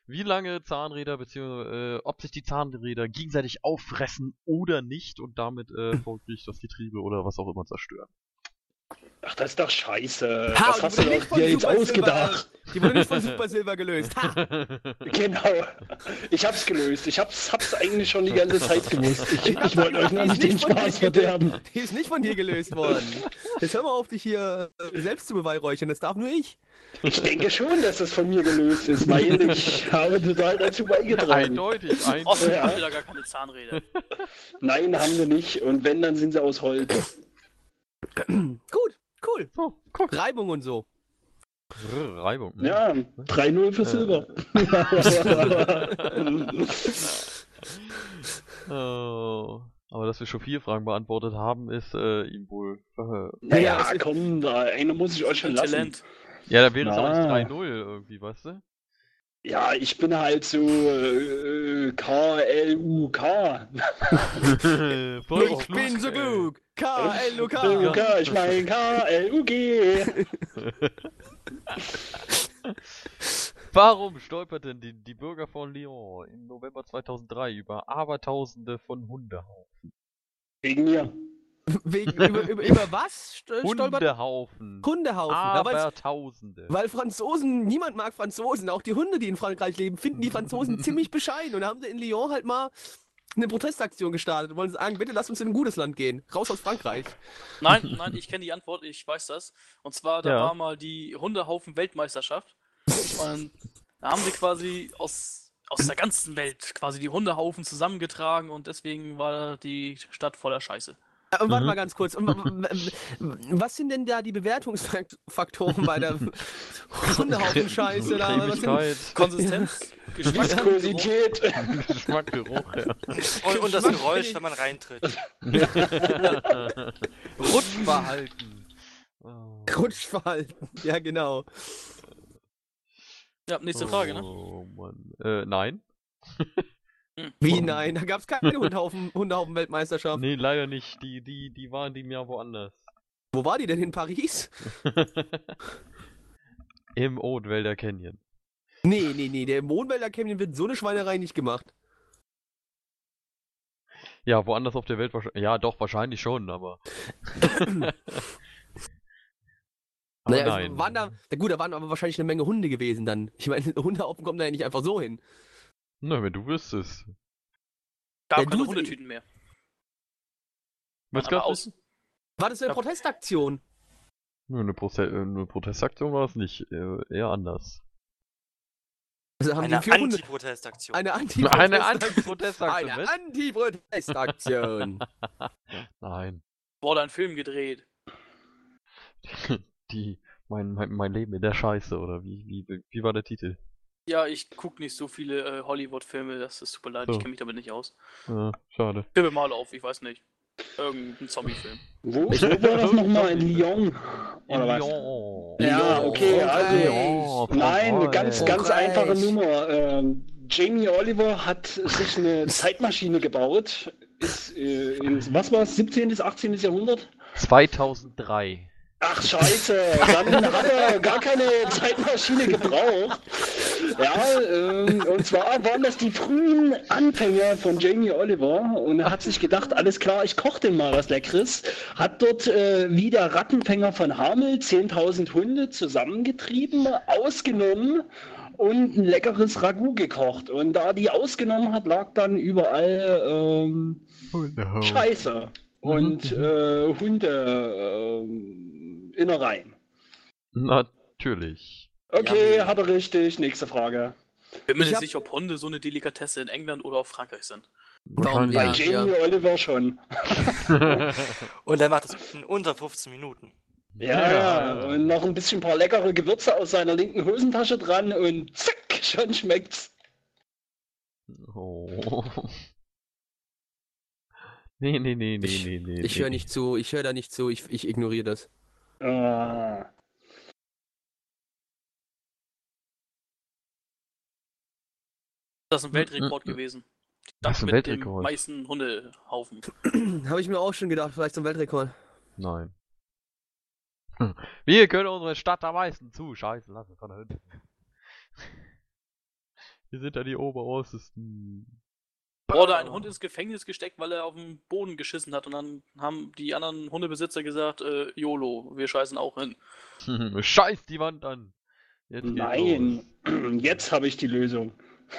wie lange Zahnräder bzw. Äh, ob sich die Zahnräder gegenseitig auffressen oder nicht und damit äh, folglich das Getriebe oder was auch immer zerstören. Ach, das ist doch scheiße. Ha, Was die hast du dir jetzt Super ausgedacht? Die wurde nicht von Super Silver gelöst. Ha! Genau. Ich hab's gelöst. Ich hab's, hab's eigentlich schon die ganze Zeit gewusst. Ich, ich wollte euch ist nicht den Spaß verderben. Die ist nicht von dir gelöst worden. Jetzt hör mal auf, dich hier äh, selbst zu beweihräuchern. Das darf nur ich. Ich denke schon, dass das von mir gelöst ist, weil ich habe total dazu beigetragen. eindeutig, eindeutig. Außerdem Ja. haben wir da gar keine Zahnräder. Nein, haben wir nicht. Und wenn, dann sind sie aus Holz. Gut, cool. So, guck. Reibung und so. Reibung. hm. Ja, 3-0 für Silber. Oh, aber dass wir schon vier Fragen beantwortet haben, ist äh, ihm wohl Naja, Ja, es- komm, da einer muss ich euch schon lassen. Talent. Ja, da wäre das auch Na. nicht 3-0 irgendwie, weißt du? Ja, ich bin halt so äh, K-L-U-K. Ich bin so klug. K-L-U-K. L-U-K, ich mein K-L-U-G. Warum stolperten die, die Bürger von Lyon im November 2003 über Abertausende von Hundehaufen? Wegen mir. Wegen, über, über, über was st- stolpert? Hundehaufen. Hundehaufen. Ja, weil's- Abertausende. weil Franzosen, niemand mag Franzosen. Auch die Hunde, die in Frankreich leben, finden die Franzosen ziemlich bescheiden. Und da haben sie in Lyon halt mal eine Protestaktion gestartet und wollen sagen, bitte lass uns in ein gutes Land gehen. Raus aus Frankreich. Nein, nein, ich kenne die Antwort, ich weiß das. Und zwar, da Ja. war mal die Hundehaufen-Weltmeisterschaft. Und da haben sie quasi aus, aus der ganzen Welt quasi die Hundehaufen zusammengetragen und deswegen war die Stadt voller Scheiße. Äh, warte Mhm. mal ganz kurz. Und Was sind denn da die Bewertungsfaktoren bei der Hundehaufen-Scheiße? da? Was sind, Cremigkeit, Konsistenz, Geschmack. Viskosität. Geschmack, Geruch, ja. Und, und das Geräusch, wenn man reintritt. Rutschverhalten. Oh. Rutschverhalten. Ja, genau. Ja, nächste Frage, ne? Oh Mann. Äh, nein. Wie nein? Da gab es keine Hundehaufen- Hundehaufen-Weltmeisterschaft. Nee, leider nicht. Die, die, die waren die Jahr woanders. Wo war die denn? In Paris? Im Odenwälder Canyon. Nee, nee, nee. Der Mondwälder Canyon wird so eine Schweinerei nicht gemacht. Ja, woanders auf der Welt wahrscheinlich. Ja, doch, wahrscheinlich schon, aber. aber Naja, nein. also waren da, gut, da waren aber wahrscheinlich eine Menge Hunde gewesen dann. Ich meine, Hundehaufen kommen da ja nicht einfach so hin. Na, wenn du wüsstest. Gab Ja, keine du- Hundetüten mehr. Was Aber gab's? außen. War das eine Ja. Protestaktion? Nö, eine, Proze äh, eine Protestaktion war es nicht. Äh, eher anders. Also haben Eine die vier Hunde. Anti-Protestaktion. Eine Anti Eine Anti-Protestaktion. Eine was? Anti-Protestaktion. Nein. Wurde ein Film gedreht. Die. Mein, mein, mein Leben in der Scheiße, oder wie, wie, wie war der Titel? Ja, ich gucke nicht so viele äh, Hollywood-Filme, das ist super leid, So. ich kenne mich damit nicht aus. Ja, schade. Tippe mal auf, ich weiß nicht. Irgendein Zombie-Film. Wo, wo war das nochmal? In Lyon? Oder was? Lyon. Ja, okay, also. Lyon, Nein, eine ganz, ganz einfache Nummer. Ähm, Jamie Oliver hat sich eine Zeitmaschine gebaut. Ist äh, ins, was war es, 17. bis 18. Jahrhundert? 2003. Ach scheiße, dann hat er gar keine Zeitmaschine gebraucht. Ja, ähm, und zwar waren das die frühen Anfänger von Jamie Oliver und er hat sich gedacht, alles klar, ich koche denn mal was Leckeres. Hat dort äh, wie der Rattenfänger von Hamel 10.000 Hunde zusammengetrieben, ausgenommen und ein leckeres Ragout gekocht. Und da die ausgenommen hat, lag dann überall ähm, Scheiße und äh, Hunde ähm, Innereien. Natürlich. Okay, Ja. hat er richtig. Nächste Frage. Bin mir Ich nicht sicher, ob Hunde so eine Delikatesse in England oder auf Frankreich sind. Warum Bei Ja, Jamie Oliver schon. Und er macht das in unter 15 Minuten. Ja, ja. Und noch ein bisschen paar leckere Gewürze aus seiner linken Hosentasche dran und zack, schon schmeckt's. oh. Nee, nee, nee, nee, Ich- nee, nee. Ich nee. höre nicht zu, ich höre da nicht zu, ich, ich ignoriere das. Ah. Das ist ein Mm, Weltrekord mm, mm. gewesen. Die Was, Stadt ein mit dem Weltrekord? meisten Hundehaufen. Habe ich mir auch schon gedacht, vielleicht zum Weltrekord. Nein. Hm. Wir können unsere Stadt am meisten zu. Scheiße, lass uns von hinten. Wir sind ja die Oberossesten. Wurde ein Hund ins Gefängnis gesteckt, weil er auf den Boden geschissen hat und dann haben die anderen Hundebesitzer gesagt, äh, YOLO, wir scheißen auch hin. Scheiß die Wand an. Jetzt Nein, los. jetzt habe ich die Lösung.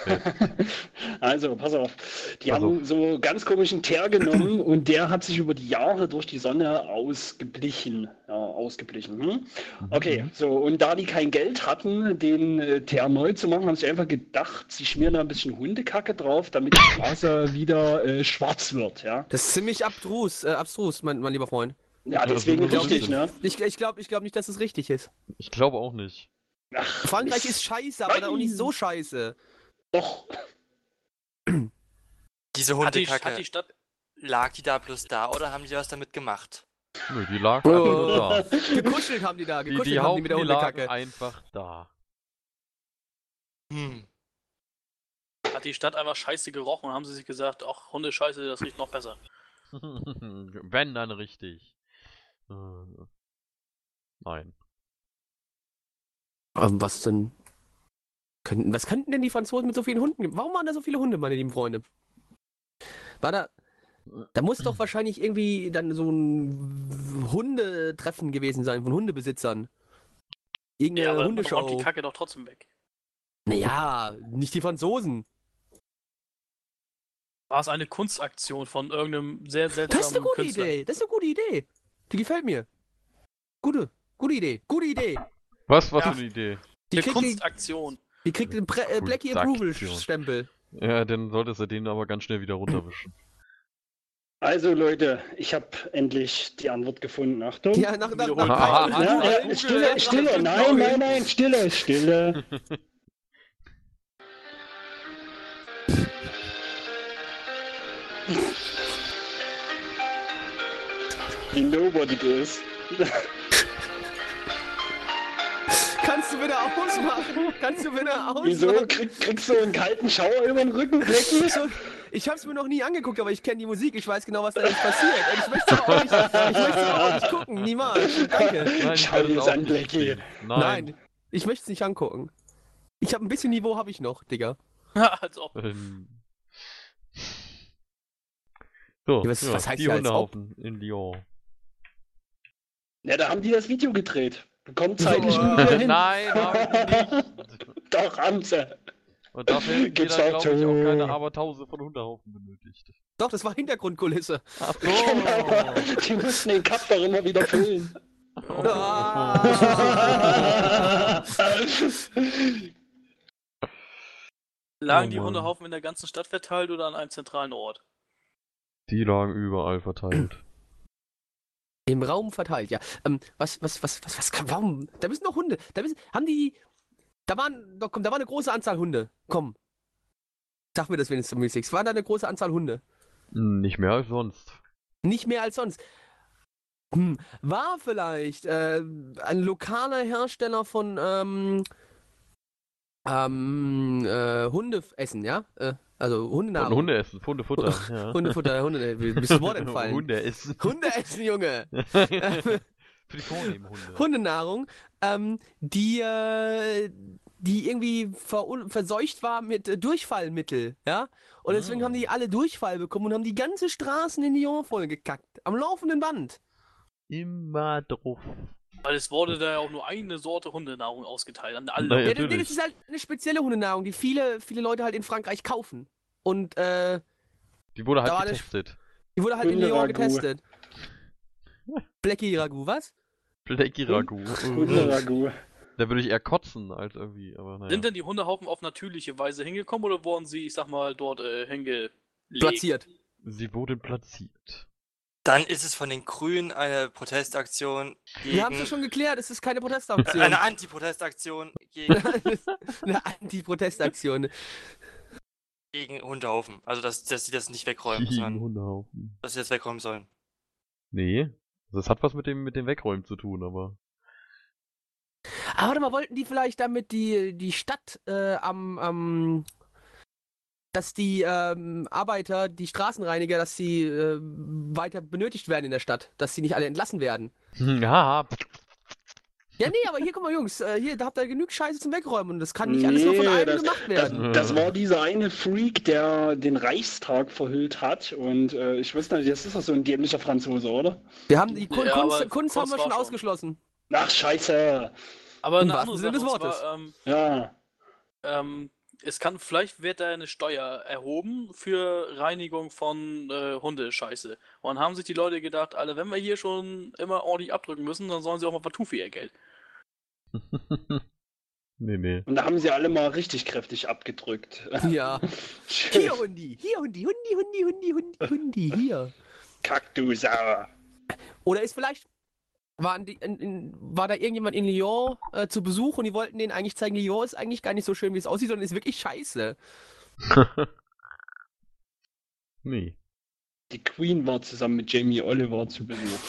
also, pass auf. Die Pass haben so ganz komischen Teer genommen und der hat sich über die Jahre durch die Sonne ausgeblichen. Ja, ausgeblichen. Hm? Okay, so, und da die kein Geld hatten, den äh, Teer neu zu machen, haben sie einfach gedacht, sie schmieren da ein bisschen Hundekacke drauf, damit die Straße wieder äh, schwarz wird, ja. Das ist ziemlich abstrus, äh, abstrus, mein, mein lieber Freund. Ja, deswegen das ist richtig, ne? Ich, ich glaube ich glaub nicht, dass es richtig ist. Ich glaube auch nicht. Ach, Frankreich ist scheiße, aber dann auch nicht so scheiße. Doch. Diese Hat die, Hundekacke, hat die Stadt, lag die da bloß da oder haben die was damit gemacht? Nö, die lag einfach Oh. da. Gekuschelt haben die da, Die, gekuschelt die haben die mit die der lagen Hundekacke. einfach da. Hm. Hat die Stadt einfach scheiße gerochen und haben sie sich gesagt, ach, Hundescheiße, das riecht noch besser. Wenn, dann richtig. Äh, Nein. Was denn? Könnten, was könnten denn die Franzosen mit so vielen Hunden? Warum waren da so viele Hunde, meine lieben Freunde? War da. Da muss doch wahrscheinlich irgendwie dann so ein Hundetreffen gewesen sein von Hundebesitzern. Irgendeine Ja, aber Hundeschau. räumt die Kacke doch trotzdem weg. Naja, nicht die Franzosen. War es eine Kunstaktion von irgendeinem sehr Das ist eine seltsamen gute Künstler? Idee. Das ist eine gute Idee. Die gefällt mir. Gute, gute Idee. Gute Idee. Was, was Ja. für eine Idee? Die die, Kunstaktion. Die kriegt den Pre äh, Blackie Approval Kunstaktion. Stempel. Ja, dann solltest du den aber ganz schnell wieder runterwischen. Also Leute, ich habe endlich die Antwort gefunden. Achtung. Ja, nach, nach, nach, Ah, nach, ah, äh, Google, Stille, Stille, nein, nein, nein, Stille, Stille. What it is. Kannst du wieder ausmachen? Kannst du wieder Wieso? ausmachen? Krieg, kriegst du einen kalten Schauer über den Rücken, Ich hab's mir noch nie angeguckt, aber ich kenne die Musik, ich weiß genau, was da jetzt passiert. Und ich möchte es auch nicht, ich möchte es auch nicht gucken, niemals. Danke. Nein, Schau es auch an, nicht Blackie. Nein. Nein, ich möchte es nicht angucken. Ich habe ein bisschen Niveau, habe ich noch, Digga. Als ob. Ähm. So, Ja, was- ja, was heißt die ja als ob? Hundehaufen in Lyon. Ja, da haben die das Video gedreht. Kommt zeitlich So, nie äh, wieder hin. Nein, nicht. Doch, sie. Und dafür hätten wir Gibt's dann, auch glaube ich, auch keine. Abertausende von Hundehaufen benötigt. Doch, das war Hintergrundkulisse. Ach so. Genau. Die mussten den Cup doch immer wieder füllen. Ah. Lagen Oh die Mann. Hundehaufen in der ganzen Stadt verteilt oder an einem zentralen Ort? Die lagen überall verteilt. Im Raum verteilt, ja. Ähm, was, was, was, was, was, kann, warum? Da müssen noch Hunde. Da müssen, haben die, da waren, doch, komm, da war eine große Anzahl Hunde. Komm. Sag mir das wenigstens, Mystics. War da eine große Anzahl Hunde? Hm, Nicht mehr als sonst. Nicht mehr als sonst. Hm, war vielleicht äh, ein lokaler Hersteller von ähm, ähm, äh, Hundeessen, ja? Äh, also Und Hundenahrung. Hunde essen, Hundefutter. Ja. Hundefutter, Hunde, bist du Wort entfallen. Hunde essen. Hundeessen, Junge. Für die vornehmen Hunde. Hundenahrung, ähm, die, äh, die irgendwie verun- verseucht war mit äh, Durchfallmittel, ja? Und deswegen Ah. haben die alle Durchfall bekommen und haben die ganze Straßen in Lyon vollgekackt. Am laufenden Band. Immer drauf. Weil es wurde da ja auch nur eine Sorte Hundenahrung ausgeteilt an alle. Naja. Ja, das, ist halt eine spezielle Hundenahrung, die viele, viele Leute halt in Frankreich kaufen. Und äh, Die wurde halt eine- getestet. die wurde halt in Lyon getestet. Blackie Ragout, was? Blacky Ragout. Hunderagout. Da würde ich eher kotzen als irgendwie, aber naja. Sind denn die Hundehaufen auf natürliche Weise hingekommen oder wurden sie, ich sag mal, dort äh, hingelegt? Platziert. Sie wurden platziert. Dann ist es von den Grünen eine Protestaktion Wir haben es ja gegen schon geklärt, es ist keine äh, Protestaktion. eine Anti-Protestaktion gegen, eine Anti-Protestaktion. gegen Hundehaufen. Also dass, dass sie das nicht wegräumen, Gegen sondern Hundehaufen. dass sie das wegräumen sollen. Nee. Das hat was mit dem, mit dem Wegräumen zu tun, aber. Aber warte mal, wollten die vielleicht damit die, die Stadt äh, am, am dass die ähm, Arbeiter, die Straßenreiniger, dass sie äh, weiter benötigt werden in der Stadt, dass sie nicht alle entlassen werden. Ja, Ja, nee, aber hier, guck mal, Jungs, äh, hier, da habt ihr genug Scheiße zum Wegräumen und das kann nicht alles nur von Nee, einem das- gemacht Das, werden. das war dieser eine Freak, der den Reichstag verhüllt hat. Und äh, ich wusste nicht, das ist doch so ein dämlicher Franzose, oder? Wir haben die Kun Ja, Kunst, Kunst haben wir schon war schon. ausgeschlossen. Ach, scheiße. Aber Im wahrsten Sinne des und zwar, ähm, Ja. ähm, es kann, vielleicht wird da eine Steuer erhoben für Reinigung von äh, Hundescheiße. Und dann haben sich die Leute gedacht, alle, wenn wir hier schon immer ordentlich abdrücken müssen, dann sollen sie auch mal partout für ihr Geld. nee, nee. Und da haben sie alle mal richtig kräftig abgedrückt. Ja. Hier, Hundi, hier, Hundi, Hundi, Hundi, Hundi, Hundi, Hundi, hier. Kack, du Sau. Oder ist vielleicht, waren die, in, in, war da irgendjemand in Lyon äh, zu Besuch und die wollten denen eigentlich zeigen, Lyon ist eigentlich gar nicht so schön, wie es aussieht, sondern ist wirklich scheiße. nee. Die Queen war zusammen mit Jamie Oliver zu Besuch.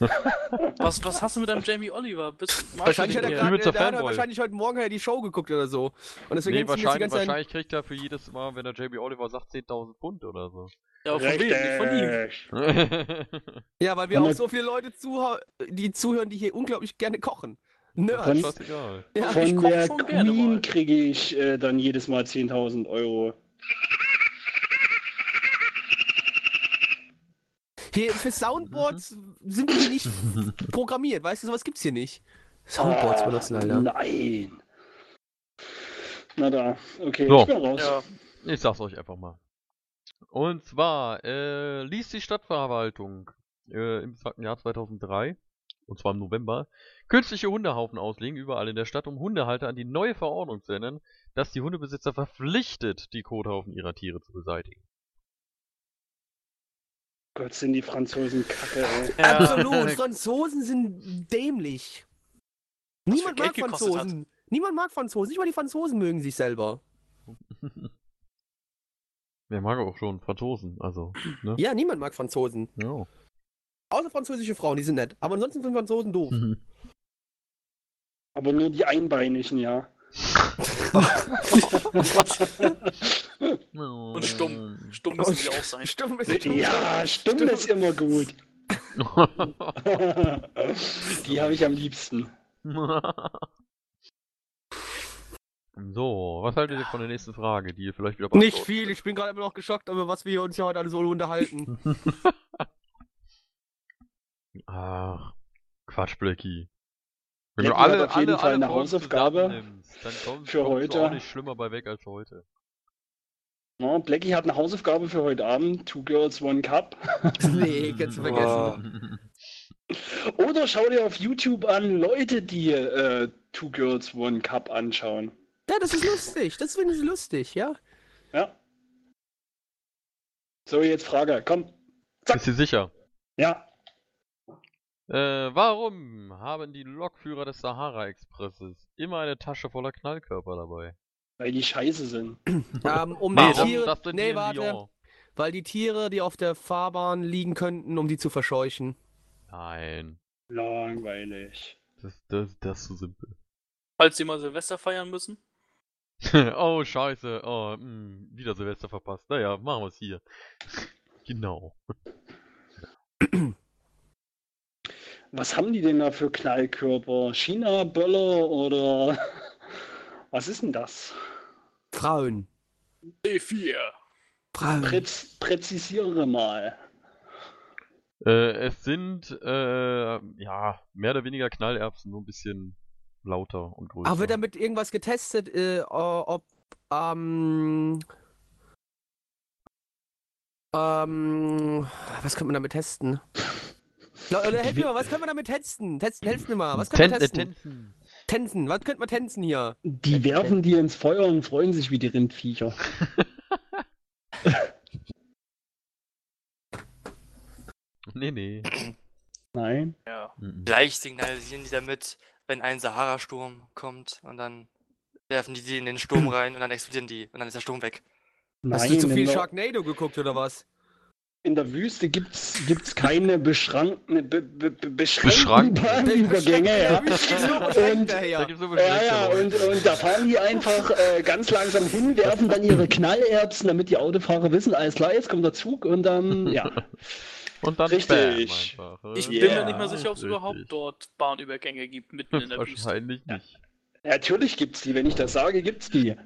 Was, was hast du mit deinem Jamie Oliver? Bist, magst du Wahrscheinlich hat er? Übelster gerade, der hat Fanboy. wahrscheinlich heute Morgen ja die Show geguckt oder so. Und deswegen Nee, wahrscheinlich, wahrscheinlich kriegt er für jedes Mal, wenn er JB Oliver sagt, 10.000 Pfund oder so. Ja, von wem? Von ihm. Ja, weil wir Und auch so viele Leute zuhö die zuhören, die hier unglaublich gerne kochen. Nerds. Von-. Ja, ich Von der Queen kriege ich äh, dann jedes Mal 10.000 Euro. Hier für Soundboards sind wir nicht programmiert, weißt du, sowas gibt's hier nicht. Soundboards Ah, benutzen, Alter. Nein. Na da, okay, So. ich bin raus. Ja, Ich sag's euch einfach mal. Und zwar äh, ließ die Stadtverwaltung äh, im Jahr 2003, und zwar im November, künstliche Hundehaufen auslegen, überall in der Stadt, um Hundehalter an die neue Verordnung zu erinnern, dass die Hundebesitzer verpflichtet, die Kothaufen ihrer Tiere zu beseitigen. Gott, sind die Franzosen kacke, ey. ja. Absolut, Franzosen sind dämlich. Niemand mag. Franzosen. Niemand mag Franzosen. Nicht mal die Franzosen mögen sich selber. Wer mag auch schon Franzosen, also, ne? Ja, niemand mag Franzosen. Ja. Außer französische Frauen, die sind nett. Aber ansonsten sind Franzosen doof. Mhm. Aber nur die Einbeinigen, ja. Und stumm. Stumm müssen sie auch sein. Stimmt, ist ja, stimmt ist immer gut. die habe ich am liebsten. so, was haltet ihr von der nächsten Frage, die ihr vielleicht wieder Nicht viel, ich bin gerade immer noch geschockt, über was wir uns ja heute alle so unterhalten. Ach, Quatsch, Blackie. Wenn Ja, du alle, auf jeden alle, Fall alle eine Hausaufgabe zusammennimmst, dann kommst, für kommst heute. du auch nicht schlimmer bei weg als heute. Ja, Blackie hat eine Hausaufgabe für heute Abend. Two Girls, One Cup. nee, kannst du vergessen. Oder schau dir auf YouTube an Leute, die äh, Two Girls, One Cup anschauen. Ja, das ist lustig. Das finde ich lustig, ja. Ja. So, jetzt Frage. Komm. Bist du sicher? Ja. Äh, warum haben die Lokführer des Sahara-Expresses immer eine Tasche voller Knallkörper dabei? Weil die scheiße sind. Ähm, um Nee, die Warum Tiere. das denn Nee, warte. Lyon? Weil die Tiere, die auf der Fahrbahn liegen könnten, um die zu verscheuchen. Nein, Langweilig. das, das, das ist zu simpel. Falls sie mal Silvester feiern müssen. oh, scheiße. Oh, mh, wieder Silvester verpasst. Naja, machen wir es hier. genau. Was haben die denn da für Knallkörper? China-Böller oder was ist denn das? Frauen. D4. Frauen. Präz präzisiere mal. Äh, es sind, äh, ja, mehr oder weniger Knallerbsen, nur ein bisschen lauter und größer. Aber wird damit irgendwas getestet, äh, ob, ähm, ähm, was könnte man damit testen? Leute, helft mir mal, was können wir damit testen? Testen, helft mir mal, was können wir Ten- testen? Tänzen. Tänzen, was könnte man tänzen hier? Die werfen die ins Feuer und freuen sich wie die Rindviecher. Nee, nee. Nein. Ja. Mhm. Vielleicht signalisieren die damit, wenn ein Sahara-Sturm kommt und dann werfen die die in den Sturm rein und dann explodieren die und dann ist der Sturm weg. Hast Nein, du zu viel Sharknado geguckt oder was? in der Wüste gibt's gibt's keine beschrankten, be, be, be, Beschrankten. beschränkten Bahnübergänge. Ja. Und- Da ja. Ja, und, und da fahren die einfach äh, ganz langsam hin, werfen dann ihre Knallerbsen, damit die Autofahrer wissen, alles klar, jetzt kommt der Zug und dann, ja. Und dann Richtig. Bam einfach. Ich äh? bin Yeah. mir nicht mal sicher, ob es überhaupt dort Bahnübergänge gibt, mitten in der Wüste. Wahrscheinlich nicht. Natürlich gibt's die, wenn ich das sage, gibt's die.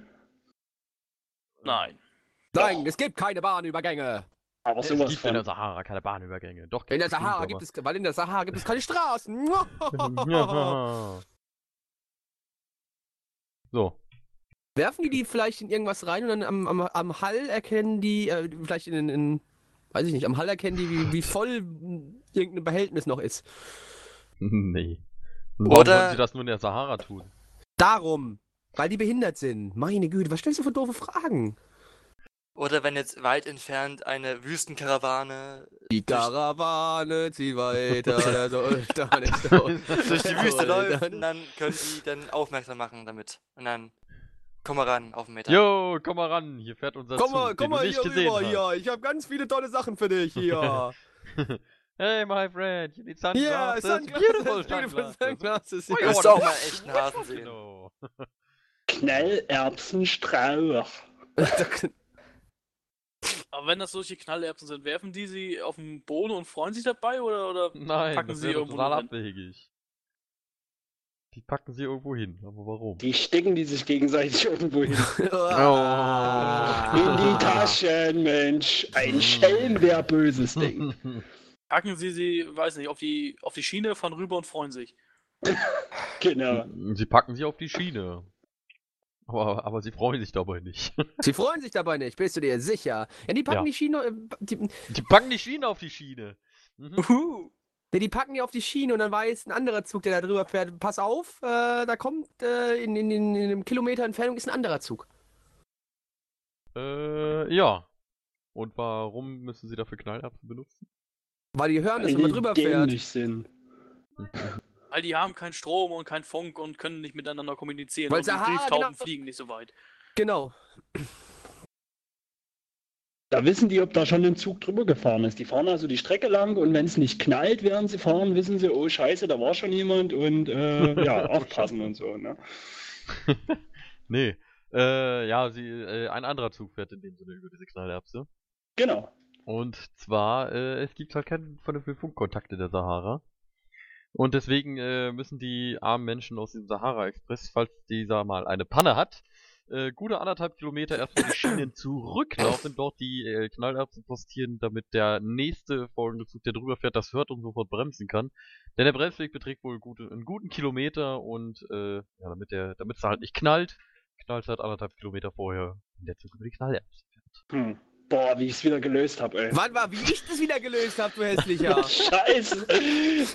Nein. Nein, es gibt keine Bahnübergänge. Aber Es gibt in der von. Sahara keine Bahnübergänge. Doch, In der Sahara aber- gibt es, weil in der Sahara gibt es keine Straßen. Ja. So. Werfen die die vielleicht in irgendwas rein und dann am, am, am Hall erkennen die, äh, vielleicht in, in, weiß ich nicht, am Hall erkennen die, wie, wie voll irgendein Behältnis noch ist. nee. Warum Oder- wollen sie das nur in der Sahara tun? Darum, weil die behindert sind. Meine Güte, was stellst du für doofe Fragen? Oder wenn jetzt weit entfernt eine Wüstenkarawane Die Karawane zieht weiter, der Sultan ist tot. durch die Wüste läuft, und dann können die dann aufmerksam machen damit. Und dann komm mal ran auf den Meter. Jo, komm mal ran, hier fährt unser Komm Zug, mal, den komm du mal nicht hier rüber hast. hier. Ich habe ganz viele tolle Sachen für dich hier. Hey, my friend, you need sunglasses. Ja, Sunglasses, Beautiful sunglasses. sunglasses. Oh, ja. Willst du auch mal echten Hasen sehen? Genau. Knallerbsenstrauch. Aber wenn das solche Knallerbsen sind, werfen die sie auf den Boden und freuen sich dabei oder, oder Nein, Packen das sie irgendwo total abwegig. Die packen sie irgendwo hin, aber warum? Die stecken die sich gegenseitig irgendwo hin. Ah. In die Taschen, Mensch. Ein Schelm, wer Böses denkt. packen sie sie, weiß nicht, auf die, auf die Schiene, fahren rüber und freuen sich? Genau. Sie packen sie auf die Schiene. Aber, aber sie freuen sich dabei nicht. Sie freuen sich dabei nicht, bist du dir sicher? Ja, die packen Ja. die Schiene, äh, die, Die packen die Schiene auf die Schiene. Mhm. Uhu. Ne, die packen die auf die Schiene und dann weiß ein anderer Zug, der da drüber fährt, pass auf, äh, da kommt äh, in, in, in, in einem Kilometer Entfernung ist ein anderer Zug. Äh, ja. Und warum müssen sie dafür Knallerbsen benutzen? Weil die hören, dass wenn man die drüber fährt. dämlich sind. Weil die haben keinen Strom und keinen Funk und können nicht miteinander kommunizieren. Weil und die Brieftauben genau. fliegen nicht so weit. Genau. Da wissen die, ob da schon ein Zug drüber gefahren ist. Die fahren also die Strecke lang und wenn es nicht knallt, während sie fahren, wissen sie, oh scheiße, da war schon jemand und äh, ja, aufpassen und so. Ne? nee. Äh, ja, sie, äh, ein anderer Zug fährt in dem Sinne über diese Knallerbse. Genau. Und zwar, äh, es gibt halt keinen vernünftigen Funkkontakt in der Sahara. Und deswegen äh, müssen die armen Menschen aus dem Sahara-Express, falls dieser mal eine Panne hat, äh, gute anderthalb Kilometer erstmal die Schienen zurücklaufen, dort die äh, Knallerbsen postieren, damit der nächste folgende Zug, der drüber fährt, das hört und sofort bremsen kann. Denn der Bremsweg beträgt wohl gute, einen guten Kilometer und äh, ja, damit der, damit es halt nicht knallt, knallt es halt anderthalb Kilometer vorher in der Zug über die Knallerbsen. Hm. Boah, wie ich es wieder gelöst habe, ey. Wann war, wie ich das wieder gelöst habe, du hässlicher. Scheiße.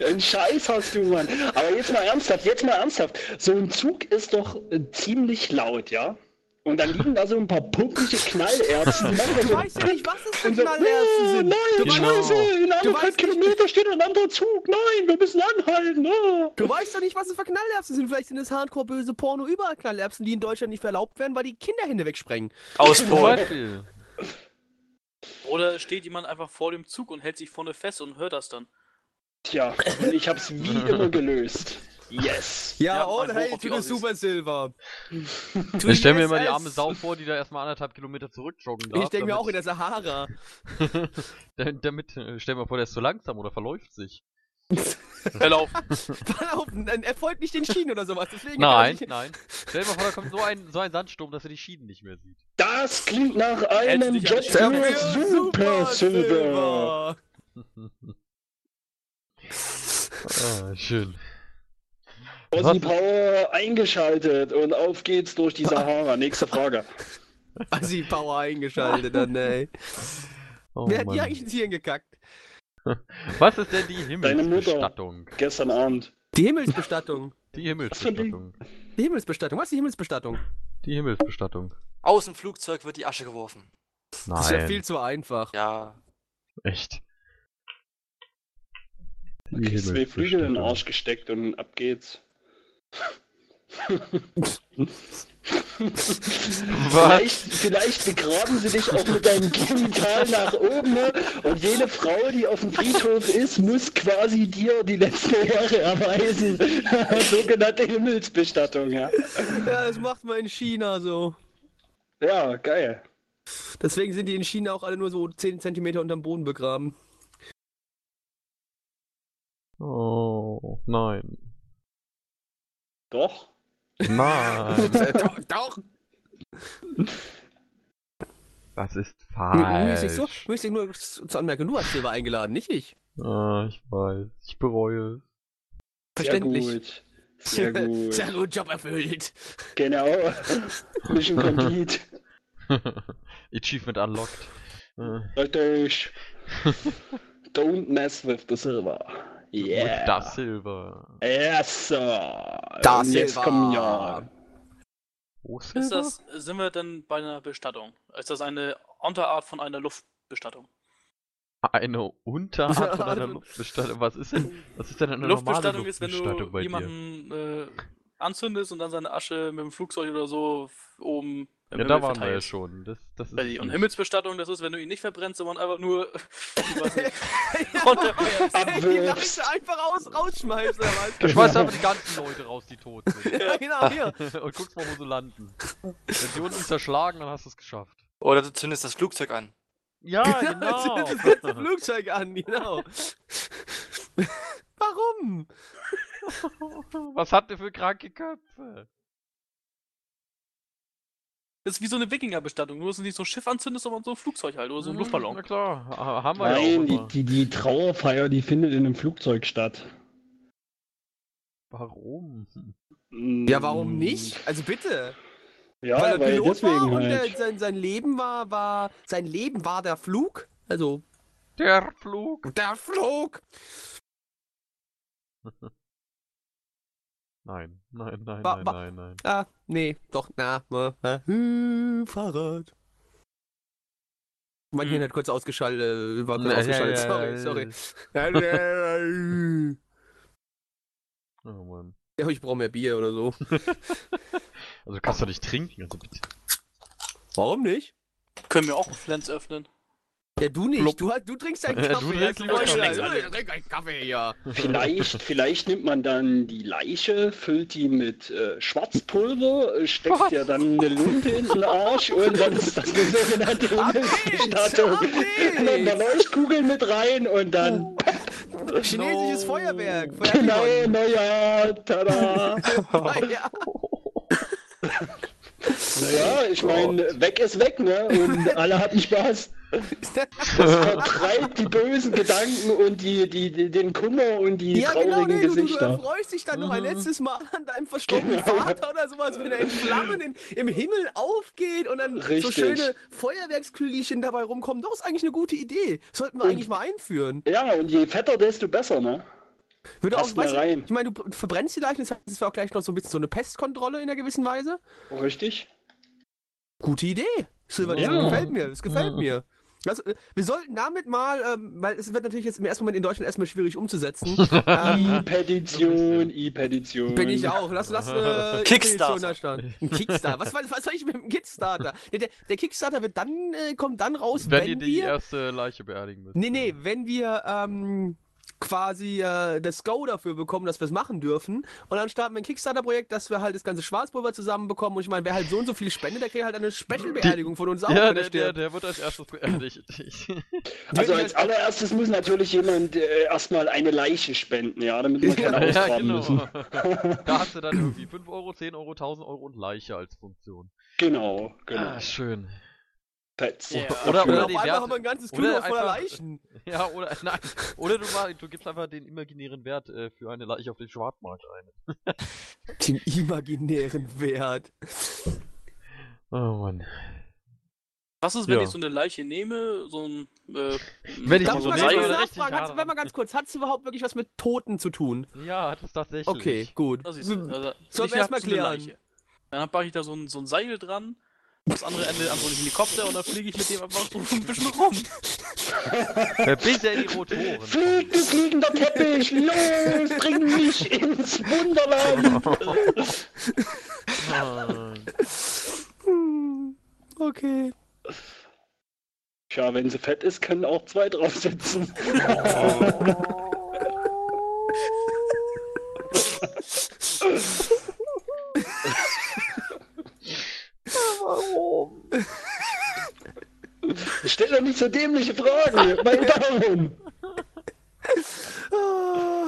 Ein Scheiß hast du, Mann. Aber jetzt mal ernsthaft, jetzt mal ernsthaft. So ein Zug ist doch äh, ziemlich laut, ja? Und dann liegen da so ein paar puppige Knallerbsen. so- weißt ja nicht, was das für so, Knallerbsen "Oh, sind. Nein, Du Genau. Scheiße, in anderthalb weißt nicht- Kilometer steht ein anderer Zug. Nein, wir müssen anhalten. Oh. du weißt doch nicht, was das für Knallerbsen sind. Vielleicht sind es hardcore-böse Porno überall Knallerbsen, die in Deutschland nicht erlaubt werden, weil die Kinderhände wegsprengen. Aus Polen. Oder steht jemand einfach vor dem Zug und hält sich vorne fest und hört das dann. Tja, und ich hab's wie immer gelöst. Yes. Ja, Ja, all hail to the. Super Silver. Ich stelle mir mal die arme Sau vor, die da erstmal anderthalb Kilometer zurückjoggen darf. Ich denke mir auch in der Sahara. Da- damit, äh, stell mir vor, der ist zu langsam oder verläuft sich. Verlauf. Verlauf, dann erfolgt nicht den Schienen oder sowas. Deswegen Nein, nein. Stell dir mal vor, da kommt so ein, so ein Sandsturm, dass er die Schienen nicht mehr sieht. Das klingt nach einem die Dafür für Super Silver. ah, schön. Aussie Power eingeschaltet und auf geht's durch die Sahara. Nächste Frage. Assi Power eingeschaltet dann, ey. Oh, Wer hat Mann. hier eigentlich ins Hirn gekackt? Was ist denn die Deine Mutter. Himmelsbestattung? Gestern Abend. Die Himmelsbestattung. Die Himmelsbestattung. Die Himmelsbestattung. Was ist die Himmelsbestattung? Die Himmelsbestattung. Aus dem Flugzeug wird die Asche geworfen. Das ist ja Nein. viel zu einfach. Ja. Echt. Da kriegst zwei Flügel in den Arsch gesteckt und ab geht's. vielleicht, vielleicht begraben sie dich auch mit deinem Genital nach oben ne? und jede Frau, die auf dem Friedhof ist, muss quasi dir die letzte Ehre erweisen. Sogenannte Himmelsbestattung, ja. Ja, das macht man in China so. Ja, geil. Deswegen sind die in China auch alle nur so 10 cm unterm Boden begraben. Oh, nein. Doch. Nein. doch, doch. Das ist Müsste ich so? falsch. Müsste ich nur zur Anmerkung, du hast Silber eingeladen, nicht ich. Ah, ich weiß. Ich bereue es. Verständlich. Sehr gut. Sehr gut. Sehr gut, Job erfüllt. Genau. Mission complete. Achievement unlocked. Richtig. Don't mess with the silver. Yeah. Und das Silber. Yes, sir. Das jetzt Silber. kommen ja. Wo Ist Silber? das, sind wir denn bei einer Bestattung? Ist das eine Unterart von einer Luftbestattung? Eine Unterart von einer Luftbestattung. Was ist denn, was ist denn eine Luftbestattung normale ist, wenn Luftbestattung du bei dir? jemanden äh, anzündest und dann seine Asche mit dem Flugzeug oder so oben im Ja, da Himmel waren wir ja schon. Das, das ist Und. Himmelsbestattung, das ist, wenn du ihn nicht verbrennst, sondern einfach nur ich weiß nicht, runterfährst. Die. Leiche einfach raus, rausschmeißt oder was? Du schmeißt einfach die ganzen Leute raus, die tot sind. Ja, genau, hier. Und guckst mal, wo sie landen. Wenn sie unten zerschlagen, dann hast du es geschafft. Oder du zündest das Flugzeug an. Ja, genau. Das ganze Flugzeug an, genau. Warum? Was hat der für kranke Köpfe? Das ist wie so eine Wikingerbestattung, nur dass du nicht so ein Schiff anzündest, sondern so ein Flugzeug halt oder so ein Mhm, Luftballon. Na klar, ha- haben wir ja auch Nein, die, die, die Trauerfeier, die findet in einem Flugzeug statt. Warum? Ja, warum nicht? Also bitte. Ja, weil er weil, Pilot deswegen war und halt. der, sein, sein Leben war, war, sein Leben war der Flug. Also, Der Flug. der Flug. Nein, nein, nein, Wa- nein, nein, nein. Ah, nee, doch, na, na, na. Hm, Fahrrad. Mein Hm. Hirn hat kurz ausgeschaltet, äh, war kurz Ja, ausgeschaltet, ja, sorry, sorry. Oh Mann. Ja, ich brauche mehr Bier oder so. Also du kannst doch nicht trinken, also bitte. Warum nicht? Können wir auch Flens öffnen? Ja, du nicht. Blub. Du, du trinkst einen Äh, du Kaffee. trinkst lieber Ja, Kaffee. ja, ja, Trink einen Kaffee, ja. Vielleicht, vielleicht nimmt man dann die Leiche, füllt die mit äh, Schwarzpulver, äh, steckt ja dann eine Lumpe in den Arsch und dann ist das eine sogenannte Himmelsbestattung. Dann da Leuchtkugeln mit rein und dann Chinesisches No. Feuerwerk. genau. Neujahr, tada. Ja. Naja, ich meine, weg ist weg, ne? Und alle hatten Spaß. Das vertreibt die bösen Gedanken und die, die, die, den Kummer und die Ja, genau, traurigen nee, du, du, du Gesichter. erfreust dich dann noch ein Mhm. letztes Mal an deinem verstorbenen Genau. Vater oder sowas, wenn er in Flammen in, im Himmel aufgeht und dann so Richtig. schöne Feuerwerkskügelchen dabei rumkommen. Das ist eigentlich eine gute Idee. Sollten wir Und- eigentlich mal einführen. Ja, und je fetter, desto besser, ne? Würde auch, weißt rein. ich meine, du verbrennst die Leichen, das heißt, es wäre auch gleich noch so ein bisschen so eine Pestkontrolle in einer gewissen Weise. Richtig? Gute Idee. Silver, das Ja. gefällt mir. Das gefällt Ja. mir. Also, äh, wir sollten damit mal, ähm, weil es wird natürlich jetzt im ersten Moment in Deutschland erstmal schwierig umzusetzen. ähm, E-Petition, E-Petition. bin ich auch. Lass, lass äh, Kickstarter. Petition da starten. Ein Kickstarter. Was, was, was soll ich mit dem Kickstarter? Der, der, der Kickstarter wird dann, äh, kommt dann raus, Wenn wenn, ihr die wir. erste Leiche beerdigen müsst. Nee, nee, wenn wir ähm, quasi äh, das Go dafür bekommen, dass wir es machen dürfen. Und dann starten wir ein Kickstarter-Projekt, dass wir halt das ganze Schwarzpulver zusammenbekommen. Und ich meine, wer halt so und so viel spendet, der kriegt halt eine Special-Beerdigung von uns auch, Ja, wenn der, er der, der wird als erstes beerdigt. Also als allererstes muss natürlich jemand äh, erstmal eine Leiche spenden, ja, damit wir keine Ja, ja, ausgraben genau. müssen. da hast du dann irgendwie 5 Euro, 10 Euro, 1000 Euro und Leiche als Funktion. Genau, genau. Ah, schön. Pets. Ja. Oder- Und oder auf die einmal Werte- haben wir ein ganzes oder Kühlhaus voller Leichen. Ja, oder nein. Oder du, mal, du gibst einfach den imaginären Wert äh, für eine Leiche auf den Schwarzmarkt ein. Den imaginären Wert. Oh Mann. Was ist, wenn Ja. ich so eine Leiche nehme, so ein. Äh, Wenn ich Darf die ich so mal nehme, ganz oder kurz richtig nachfragen? Hat's, wenn mal ganz kurz, hat es überhaupt wirklich was mit Toten zu tun? Ja, hat es tatsächlich. Okay, gut. Das ist, also, Sollen ich wir hab erst mal so eine klären. Leiche. Dann packe ich da so ein, so ein Seil dran, das andere Ende an so einen Helikopter und dann fliege ich mit dem einfach so ein bisschen rum. Bis er in die Rotoren. Flieg, du fliegender Teppich, los, bring mich ins Wunderland. Okay. Tja, wenn sie fett ist, können auch zwei draufsitzen. Warum? Stell doch nicht so dämliche Fragen, mein Daumen. Ah.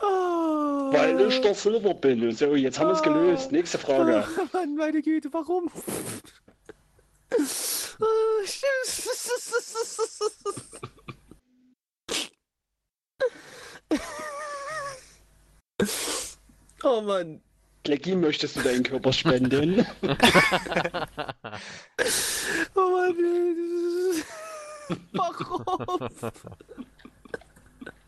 Ah. Weil ich der Silber bin. So, jetzt haben wir es gelöst. Nächste Frage. Ah, Mann, meine Güte, warum? Ah, Oh Mann. Blackie, möchtest du deinen Körper spenden? Oh Mann. Warum?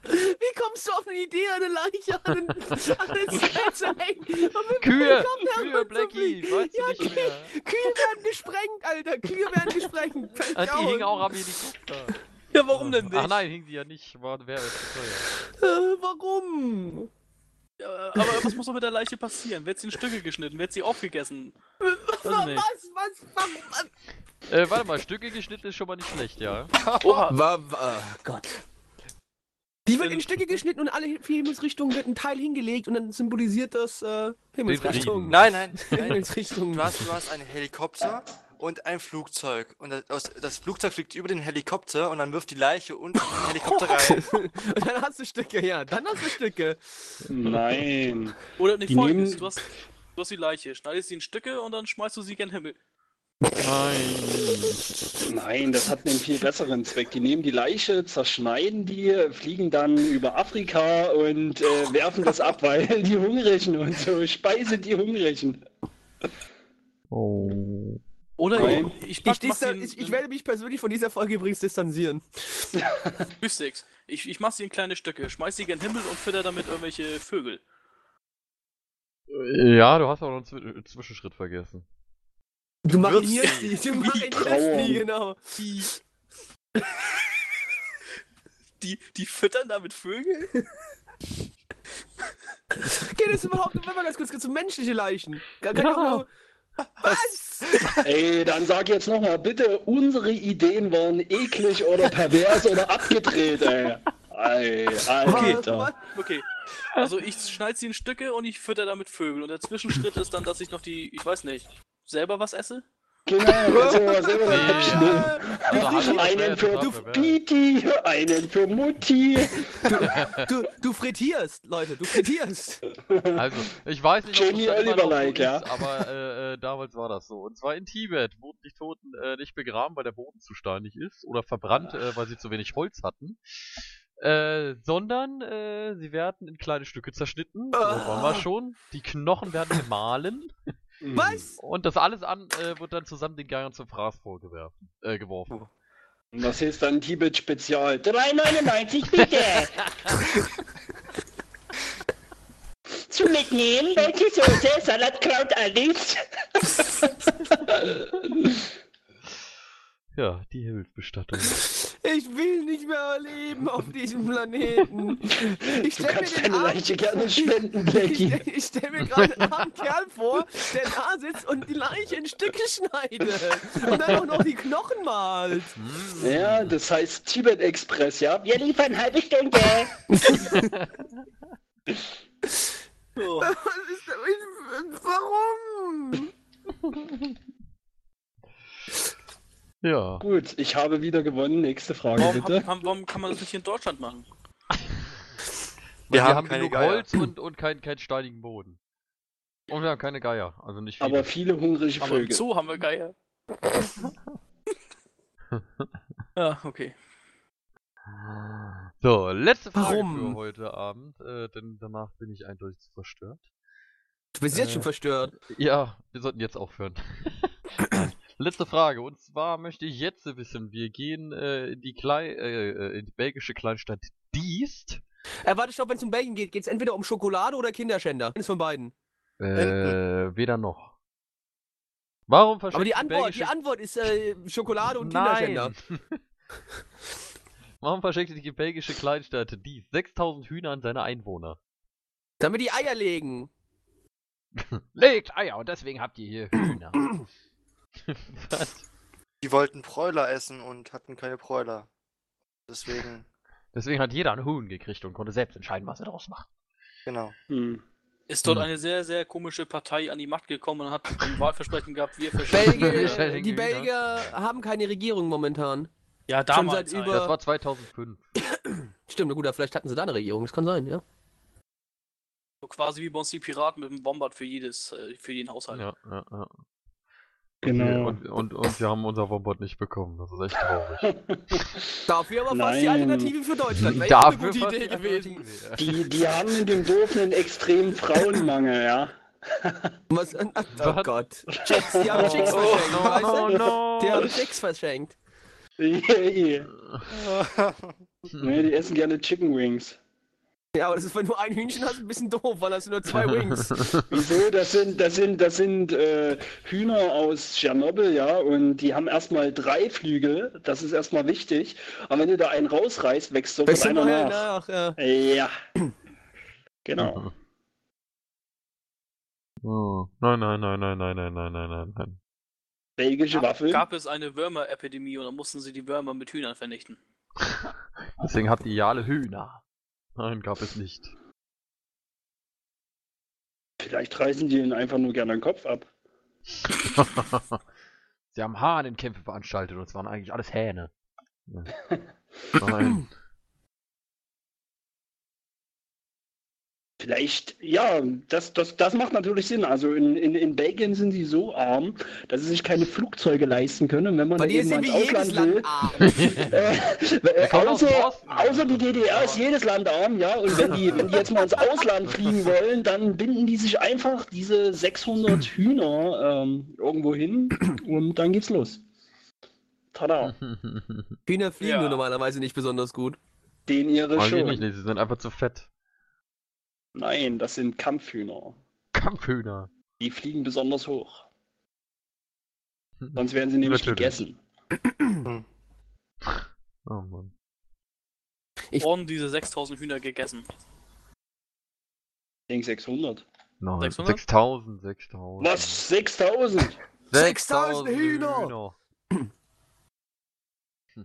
Wie kommst du auf eine Idee, eine Leiche an den, an den Seil zu hängen? Kühe! Kühe, Blackie! Weißt Ja? Kühe werden gesprengt, Alter. Kühe werden gesprengt. Fällt Ah, Die hingen auch am Helikopter. Ja, warum denn nicht? Ach nein, hing sie ja nicht. War, wäre zu teuer. Äh, warum? Ja, aber was muss doch mit der Leiche passieren? Wird sie in Stücke geschnitten? Wird sie aufgegessen? Was, was, was, was? Äh, warte mal, Stücke geschnitten ist schon mal nicht schlecht, ja. Oha, War, war, oh Gott. Die wird in Stücke geschnitten und alle vier Himmelsrichtungen wird ein Teil hingelegt und dann symbolisiert das äh, Himmelsrichtungen. Nein, nein, nein. Himmelsrichtungen. Du hast, du hast einen Helikopter und ein Flugzeug. Und das, das Flugzeug fliegt über den Helikopter und dann wirft die Leiche unten in den Helikopter rein. Und dann hast du Stücke, ja, dann hast du Stücke. Nein. oder nicht Die folgendes. nehmen- Du hast, du hast die Leiche, schneidest sie in Stücke und dann schmeißt du sie gen Himmel. Nein. Nein, das hat einen viel besseren Zweck. Die nehmen die Leiche, zerschneiden die, fliegen dann über Afrika und äh, werfen das ab, weil die Hungrigen und so speisen die Hungrigen. Oh. Oder Nein. ich, ich, Ich, in, ich, ich werde mich persönlich von dieser Folge übrigens distanzieren. Mystics. Ich, ich mach sie in kleine Stücke, schmeiß sie gen Himmel und fütter damit irgendwelche Vögel. Ja, du hast aber noch einen Zwi Zwischenschritt vergessen. Du marinierst sie. die, du marinierst Trauer. die, genau. Die. die, die füttern damit Vögel? Geht es überhaupt, wenn man ganz kurz zu menschliche Leichen? Kann, kann Ja. was? Ey, dann sag jetzt nochmal bitte, unsere Ideen waren eklig oder pervers oder abgedreht, ey. Ey, Alter. Was? Okay. Also ich schneide sie in Stücke und ich fütter damit Vögel. Und der Zwischenschritt ist dann, dass ich noch die, ich weiß nicht, selber was esse? Genau, also was immer Nee, nee, ja. Also, Hand war Einen ja für du. Piti, einen für Mutti. Du, du frittierst, Leute, du frittierst. Also, ich weiß nicht, ob Jamie das da immer noch so Oliver-like, ja. ist, aber äh, äh, damals war das so. Und zwar in Tibet wurden die Toten äh, nicht begraben, weil der Boden zu steinig ist oder verbrannt, äh, weil sie zu wenig Holz hatten. Äh, sondern äh, sie werden in kleine Stücke zerschnitten. So waren wir schon. Die Knochen werden gemahlen. Was? Und das alles an äh, wird dann zusammen den Geiern zum Fraß vorgeworfen, äh, geworfen. Und Das ist dann Tibet Spezial. 3,99 bitte. Zum Mitnehmen, welche Soße? Salatkraut, alles. Ja, die Hilfsbestattung. Ich will nicht mehr leben auf diesem Planeten. Ich Du stell mir kannst deine Leiche gerne spenden, Ich, Blackie. stell- ich stell mir gerade einen armen Kerl vor, der da sitzt und die Leiche in Stücke schneidet. Und dann auch noch die Knochen malt. Ja, das heißt Tibet Express, ja? Wir liefern halbe Stunde. Oh. Was ist da- Warum? Ja. Gut, ich habe wieder gewonnen. Nächste Frage, Warum, bitte. hab, warum kann man das nicht hier in Deutschland machen? Wir, haben haben, keine genug Geier. Holz und, und keinen kein steinigen Boden. Und wir haben keine Geier, also nicht viele. Aber viele hungrige Aber im Vögel. Zoo haben wir Geier. ja, okay. So, letzte Frage Warum? für heute Abend, äh, denn danach bin ich eindeutig zu verstört. Du bist jetzt Äh. schon verstört. Ja, wir sollten jetzt aufhören. letzte Frage, und zwar möchte ich jetzt wissen, wir gehen äh, in die Klei äh, äh, in die belgische Kleinstadt Diest. Äh, warte, stopp, wenn es um Belgien geht, geht es entweder um Schokolade oder Kinderschänder. Eines von beiden. Äh, weder noch. Warum verschenkt Aber die Antwort, belgische... die Antwort ist äh, Schokolade und Kinderschänder. Warum verschenkte die belgische Kleinstadt Diest 6000 Hühner an seine Einwohner? Damit die Eier legen. Legt Eier und deswegen habt ihr hier Hühner. Was? Die wollten Bräuler essen und hatten keine Bräuler. Deswegen, Deswegen hat jeder ein Huhn gekriegt und konnte selbst entscheiden, was er daraus macht. genau. Hm. Ist dort Hm. eine sehr, sehr komische Partei an die Macht gekommen und hat ein Wahlversprechen gehabt, wir. Belgier, die. Belgier haben keine Regierung momentan. Ja, Schon damals. seit halt. über- Das war 2005. Stimmt, na gut, vielleicht hatten sie da eine Regierung, das kann sein, ja. So quasi wie bei uns die Piraten mit dem Bombard für jedes, äh, für jeden Haushalt. Ja, ja, ja. Genau. Und, und, und wir haben unser Wombot nicht bekommen. Das ist echt traurig. Dafür aber fast die Nein. Alternative für Deutschland. Wäre auch eine gute Idee die gewesen. Die, die haben in dem Dorf einen extremen Frauenmangel, ja. Was, oh Was? Gott. Chicks, die haben Chicks Oh, verschenkt, no, weißt du? no. Die haben Chicks verschenkt. nee, die essen gerne Chicken Wings. Ja, aber das ist, wenn du ein Hühnchen hast, ein bisschen doof, weil hast du nur zwei Wings. Wieso? Das sind, das sind, das sind äh, Hühner aus Tschernobyl, ja, und die haben erstmal drei Flügel. Das ist erstmal wichtig. Aber wenn du da einen rausreißt, wächst sofort Wächst einer nach. nach, ja. Ja. Genau. Oh. Nein, nein, nein, nein, nein, nein, nein, nein, nein, nein. Belgische Gab, Waffeln. gab es eine Würmerepidemie und dann mussten sie die Würmer mit Hühnern vernichten. Deswegen habt ihr ja alle Hühner. Nein, gab es nicht. Vielleicht reißen die ihnen einfach nur gerne den Kopf ab. Sie haben Hahnenkämpfe veranstaltet und es waren eigentlich alles Hähne. Nein. Vielleicht, ja, das, das, das macht natürlich Sinn. Also in, in, in Belgien sind sie so arm, dass sie sich keine Flugzeuge leisten können. Und wenn man Bei eben sind ins Ausland will, Land arm. äh, außer, außer die DDR ist jedes Land arm, ja. Und wenn die, wenn die jetzt mal ins Ausland fliegen wollen, dann binden die sich einfach diese 600 Hühner ähm, irgendwo hin und dann geht's los. Tada, Hühner fliegen Ja. nur normalerweise nicht besonders gut. den ihre schon. nicht, sie sind einfach zu fett. Nein, das sind Kampfhühner. Kampfhühner. Die fliegen besonders hoch. Sonst werden sie nämlich Natürlich. gegessen. Oh Mann. Ich- Wurden diese 6000 Hühner gegessen. Ich denke 600. Nein. 600? 6000, 6000. Was? 6000? 6000 Hühner!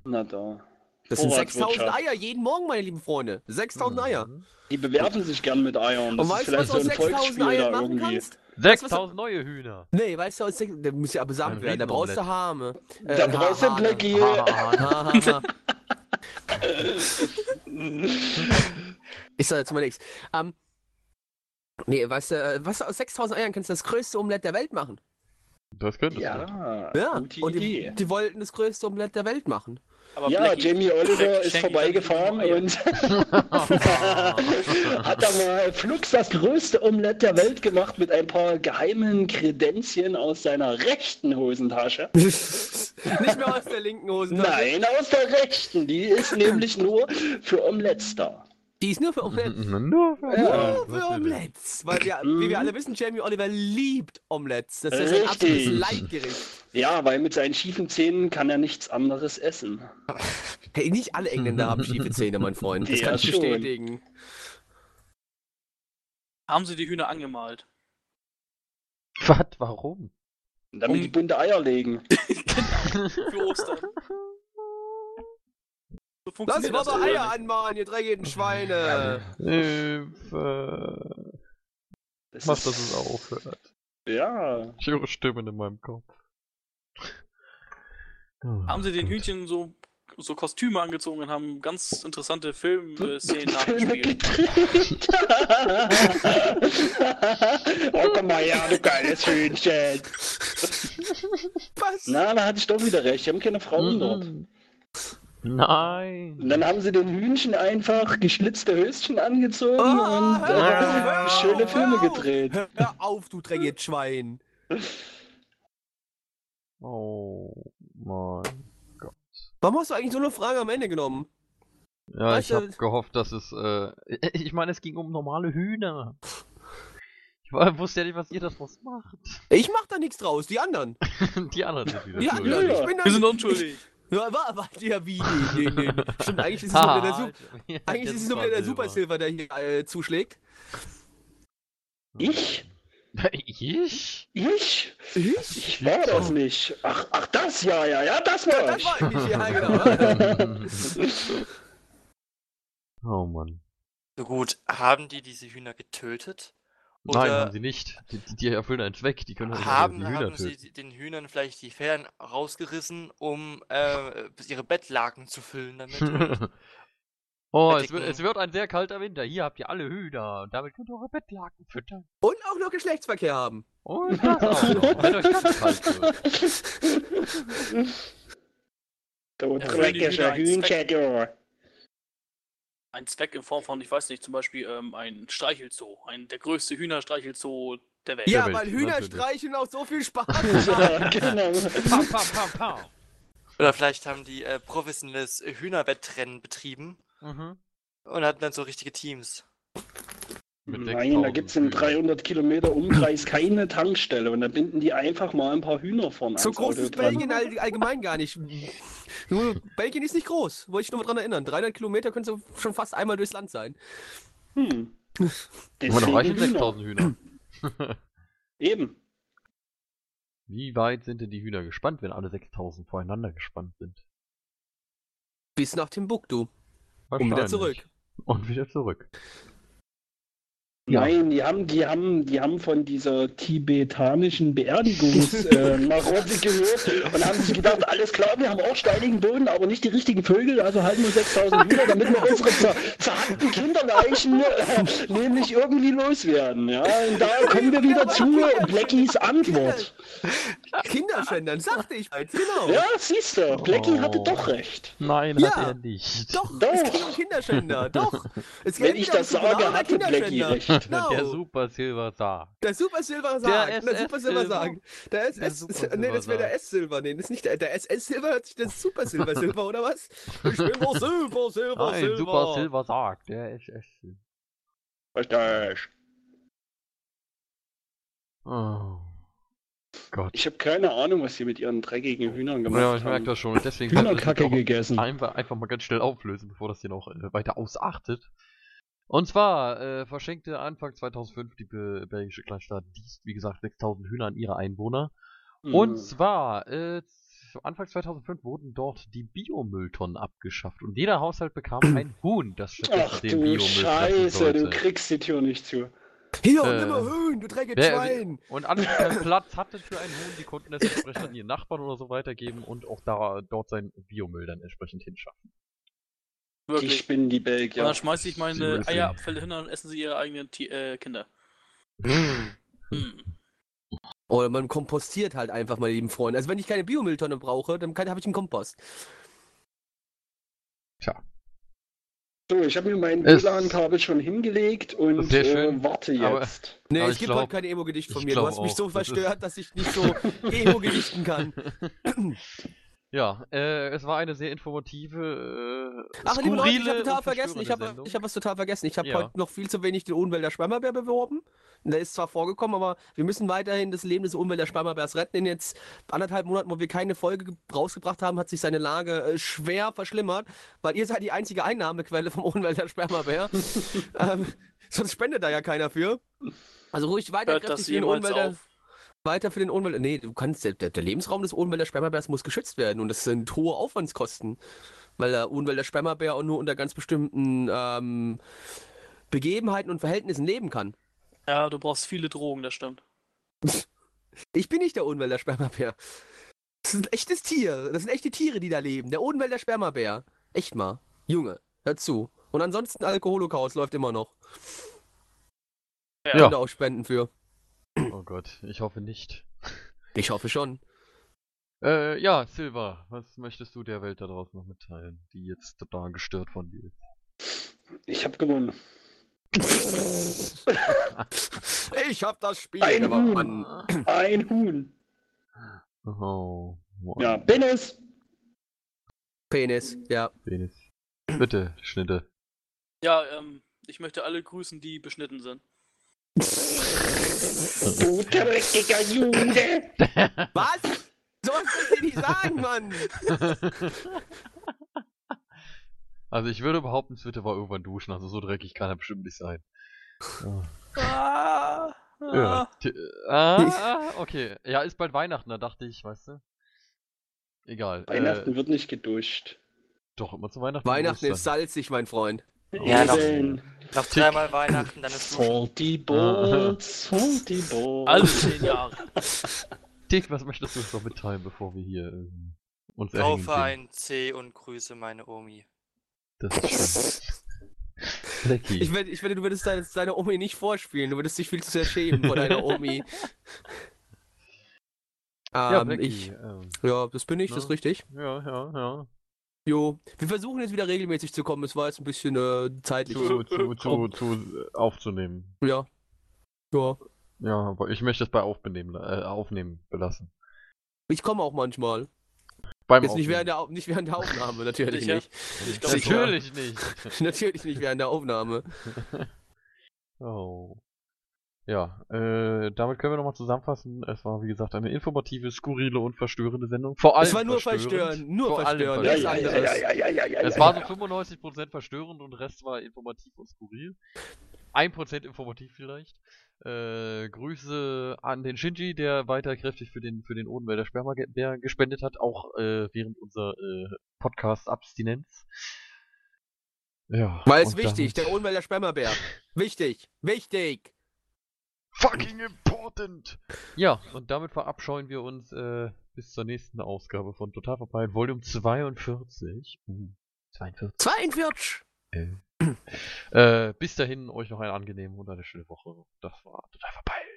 Na da. Das sind Vorratswirtschaft. 6000 Eier jeden Morgen, meine lieben Freunde. 6000 Eier. Mhm. Die bewerfen sich gern mit Eiern. Das Und weißt du, was vielleicht du so aus ein 6000 Volksspiel Eiern machen irgendwie. kannst? 6000 neue Hühner. Nee, weißt du, aus sech- der muss ja besamt werden. Da brauchst du. Äh, Da brauchst du. Blackie. Ich sag jetzt mal nichts. Ähm, nee, weißt du, äh, was aus 6000 Eiern kannst du das größte Omelett der Welt machen. Das könntest du. Ja, Ja, gute und die, Idee. die wollten das größte Omelett der Welt machen. Aber Ja, Blackie, Jamie Oliver ist schenk vorbeigefahren und hat da mal flugs das größte Omelett der Welt gemacht mit ein paar geheimen Kredenzien aus seiner rechten Hosentasche. Nicht mehr aus der linken Hosentasche. Nein, aus der rechten. Die ist nämlich nur für Omelettes da. Die ist nur für Omelette. Nur für Ja, Nur für. Omelettes. Weil wir, Mhm. wie wir alle wissen, Jamie Oliver liebt Omelettes. Das ist ein Richtig. absolutes Leitgericht. Ja, weil mit seinen schiefen Zähnen kann er nichts anderes essen. Hey, nicht alle Engländer haben schiefe Zähne, mein Freund. Das Ja, kann ich schon. bestätigen. Haben sie die Hühner angemalt? Was? Warum? Damit Um- die bunte Eier legen. Für Ostern. So Lass mal doch Eier anmalen, ihr dreckigen Schweine. Hilfe. Das Mach, dass es aufhört. Ja. Ich höre Stimmen in meinem Kopf. Haben sie den Hühnchen so, so Kostüme angezogen und haben ganz interessante Filmszenen nachgespielt. oh, komm mal her, du geiles Hühnchen. Was? Na, da hatte ich doch wieder recht. Die haben keine Frauen dort. Mhm. Nein. Und dann haben sie den Hühnchen einfach geschlitzte Höschen angezogen Ah, und hör äh, auf, hör schöne Filme hör gedreht. Hör auf, du dreckiges Schwein. Oh mein. Warum hast du eigentlich so eine Frage am Ende genommen? Ja, Weißt ich du- hab gehofft, dass es. Äh, ich meine, es ging um normale Hühner. Ich war, wusste ja nicht, was ihr das draus macht. Ich mach da nichts draus, die anderen. Die anderen sind wieder Die schuld. anderen, Ja. ich bin da Wir sind unschuldig. Ja, war, war, ja, wie? Nee, nee, nee. Stimmt, eigentlich ist es nur wieder der, Su Ja, eigentlich ist es nur wieder der Silber. Super Silver, der hier äh, zuschlägt. Ich? Ich? Ich? Ich? Ich war das nicht. Ach, ach, das ja, ja, ja, das war Das ich. war ich nicht, ja, genau. oh Mann. So gut, haben die diese Hühner getötet? Nein, Oder haben sie nicht. Die, die, die erfüllen einen Zweck. Die können halt haben, die Hühner haben sie töten. den Hühnern vielleicht die Federn rausgerissen, um äh, ihre Bettlaken zu füllen damit? Oh, es wird, es wird ein sehr kalter Winter. Hier habt ihr alle Hühner. Und damit könnt ihr eure Bettlaken füttern. Und auch noch Geschlechtsverkehr haben. Und das auch noch, wenn euch ganz kalt wird. Du einen Hühnchen, du. Ein Zweck in Form von, ich weiß nicht, zum Beispiel ähm, ein Streichelzoo. Ein, der größte Hühnerstreichelzoo der Welt. Ja, Welt, weil Hühner natürlich. streicheln auch so viel Spaß. Ja, genau. Pam, pam, pam, pam. Oder vielleicht haben die äh, professionelles Hühnerwettrennen betrieben Mhm. und hatten dann so richtige Teams. Nein, da 6000 gibt es in Hühnern. 300 Kilometer Umkreis keine Tankstelle und da binden die einfach mal ein paar Hühner vorne So groß Auto ist dran. Belgien all, allgemein gar nicht. Nur, Belgien ist nicht groß, wollte ich nur mal dran erinnern. 300 Kilometer können so schon fast einmal durchs Land sein. Hm. Aber noch Deswegen reichen Hühner. 6000 Hühner. Eben. Wie weit sind denn die Hühner gespannt, wenn alle 6000 voreinander gespannt sind? Bis nach Timbuktu. Und wieder zurück. Und wieder zurück. Nein, die haben, die haben, die haben von dieser tibetanischen Beerdigungsmarotte äh, gehört und haben sich gedacht, alles klar, wir haben auch steinigen Boden, aber nicht die richtigen Vögel, also halten wir 6000 Hühner, damit wir unsere zer zerhackten Kinderleichen äh, nämlich irgendwie loswerden. Ja, und da kommen wir wieder zu Blackies Antwort. Kinderschändern, sagte ich halt, genau. Ja, siehst du, Blackie hatte Oh. doch recht. Nein, Ja. hat er nicht. Doch, Doch. es ging um Kinderschänder, doch. Es Wenn ich das sage, hatte Blackie Kinderschänder. recht. Genau. Der Super Silver sagt. Der Super Silver Der sagt. Der, SS Super Silver sagt. Der Der SS. Nee, das wäre der sagt. S Silver. Nee, das ist nicht der. Der SS Silver hört sich der Super Silver Silver oder was? Ich bin der Silver Silver Nein, Silver. Super Silver sagt. Der SS. Richtig. Oh. Gott. Ich habe keine Ahnung, was sie mit ihren dreckigen Hühnern gemacht Ja, ich haben. merke das schon. Und deswegen Hühnerkacke gegessen. einfach, einfach mal ganz schnell auflösen, bevor das hier noch äh, weiter ausartet. Und zwar äh, verschenkte Anfang 2005 die be belgische Kleinstadt Diest, wie gesagt, 6000 Hühner an ihre Einwohner. Und Mhm. zwar, äh, Anfang 2005 wurden dort die Biomülltonnen abgeschafft und jeder Haushalt bekam ein Huhn, das stattdessen Ach den Biomüll Scheiße, du kriegst die Tür nicht zu. Hier, Äh, nimm mal Höhen, du träge Wer- Schwein. Und alle, die keinen Platz hatten für ein Huhn, die konnten es entsprechend an ihren Nachbarn oder so weitergeben und auch da dort seinen Biomüll dann entsprechend hinschaffen. Die Wirklich. spinnen die Und Belgier. dann schmeiße ich meine. Eierabfälle hin und essen sie ihre eigenen Ti äh, Kinder. Hm. Hm. Oder man kompostiert halt einfach, meine lieben Freunde. Also wenn ich keine Biomülltonne brauche, dann habe ich einen Kompost. Tja. So, ich habe mir mein WLAN-Kabel schon hingelegt und Sehr schön, äh, warte aber- jetzt. Nee, Aber es ich gibt glaub- heute kein Emo-Gedicht von mir. Du hast mich so verstört, dass ich nicht so Emo-gedichten kann. Ja, äh, es war eine sehr informative, äh, Ach, liebe Leute, ich habe total vergessen. Ich habe ich hab was total vergessen. Ich habe Ja. heute noch viel zu wenig den Unwälder Schwammerbär beworben. Der ist zwar vorgekommen, aber wir müssen weiterhin das Leben des Unwälder Schwammerbärs retten. In jetzt anderthalb Monaten, wo wir keine Folge ge- rausgebracht haben, hat sich seine Lage äh, schwer verschlimmert, weil ihr seid die einzige Einnahmequelle vom Unwälder Schwammerbär. ähm, sonst spendet da ja keiner für. Also ruhig weiter Hört das jemals Unwälder. auf? Weiter für den Unwälder. Nee, du kannst, der, der Lebensraum des Unwälder Spermabärs muss geschützt werden und das sind hohe Aufwandskosten. Weil der Unwälder Spermabär auch nur unter ganz bestimmten ähm, Begebenheiten und Verhältnissen leben kann. Ja, du brauchst viele Drogen, das stimmt. Ich bin nicht der Unwälder Spermabär. Das ist ein echtes Tier. Das sind echte Tiere, die da leben. Der Unwälder Spermabär. Echt mal. Junge, hör zu. Und ansonsten Alkoholocaust läuft immer noch. Ja. Ja. Könnt ihr auch spenden für. Oh Gott, ich hoffe nicht. Ich hoffe schon. Äh, ja, Silva, was möchtest du der Welt da draußen noch mitteilen, die jetzt total gestört von dir ist? Ich habe gewonnen. Ich hab das Spiel Ein gewonnen. Ein Huhn. Oh, Mann. Ja, Penis. Penis, ja. Penis. Bitte, Schnitte. Ja, ähm, ich möchte alle grüßen, die beschnitten sind. Du dreckiger Jude. Was? So was willst du nicht sagen, Mann! Also ich würde behaupten, Twitter war irgendwann duschen, also so dreckig kann er bestimmt nicht sein. Oh. Ah, Ja. ah. Ah, okay. Ja, ist bald Weihnachten, da dachte ich, weißt du. Egal. Weihnachten Äh, wird nicht geduscht. doch, immer zu Weihnachten. Weihnachten ist salzig, mein Freund. Ja, noch-. Noch dreimal Weihnachten, dann ist du. Salty Balls, Salty Balls. Alle zehn Jahre. Dick, was möchtest du uns noch mitteilen, bevor wir hier ähm, uns erhängen Kaufe sehen? ein C und grüße meine Omi. Das ist schön. Blackie. Ich wette, ich wette, du würdest deine, deine Omi nicht vorspielen. Du würdest dich viel zu sehr schämen vor deiner Omi. ja, ähm, Blackie. ich, ähm, ja, das bin ich, das ist Ne? richtig. ja, ja, ja. Jo, wir versuchen jetzt wieder regelmäßig zu kommen. Es war jetzt ein bisschen äh, zeitlich. Zu, zu, zu, zu äh, aufzunehmen. Ja. Ja. Ja, aber ich möchte es bei aufnehmen, äh, aufnehmen belassen. Ich komme auch manchmal. Beim Jetzt nicht Aufnehmen. während, der, nicht während der Aufnahme, natürlich Sicher? nicht. Ich glaub. Natürlich nicht. Natürlich nicht während der Aufnahme. Oh. Ja, äh, damit können wir nochmal zusammenfassen. Es war, wie gesagt, eine informative, skurrile und verstörende Sendung. Vor allem Es war nur verstörend. verstörend, nur Vor allem verstörend, Ja, nichts ja, ja, ja, ja, ja, ja, Es ja, war so 95% verstörend und der Rest war informativ und skurril. 1% informativ vielleicht. Äh, Grüße an den Shinji, der weiter kräftig für den, für den Odenwälder Spermabär gespendet hat, auch äh, während unserer äh, Podcast-Abstinenz. Ja. Weil es wichtig, damit- der Odenwälder Spermabär. Wichtig, wichtig. Fucking important! Ja, und damit verabscheuen wir uns äh, bis zur nächsten Ausgabe von Total Verpeilt, Volume 42. Uh, 42. 42. Äh, bis dahin, euch noch eine angenehme und eine schöne Woche. Das war Total Verpeilt.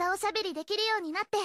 またおしゃべりできるようになってよ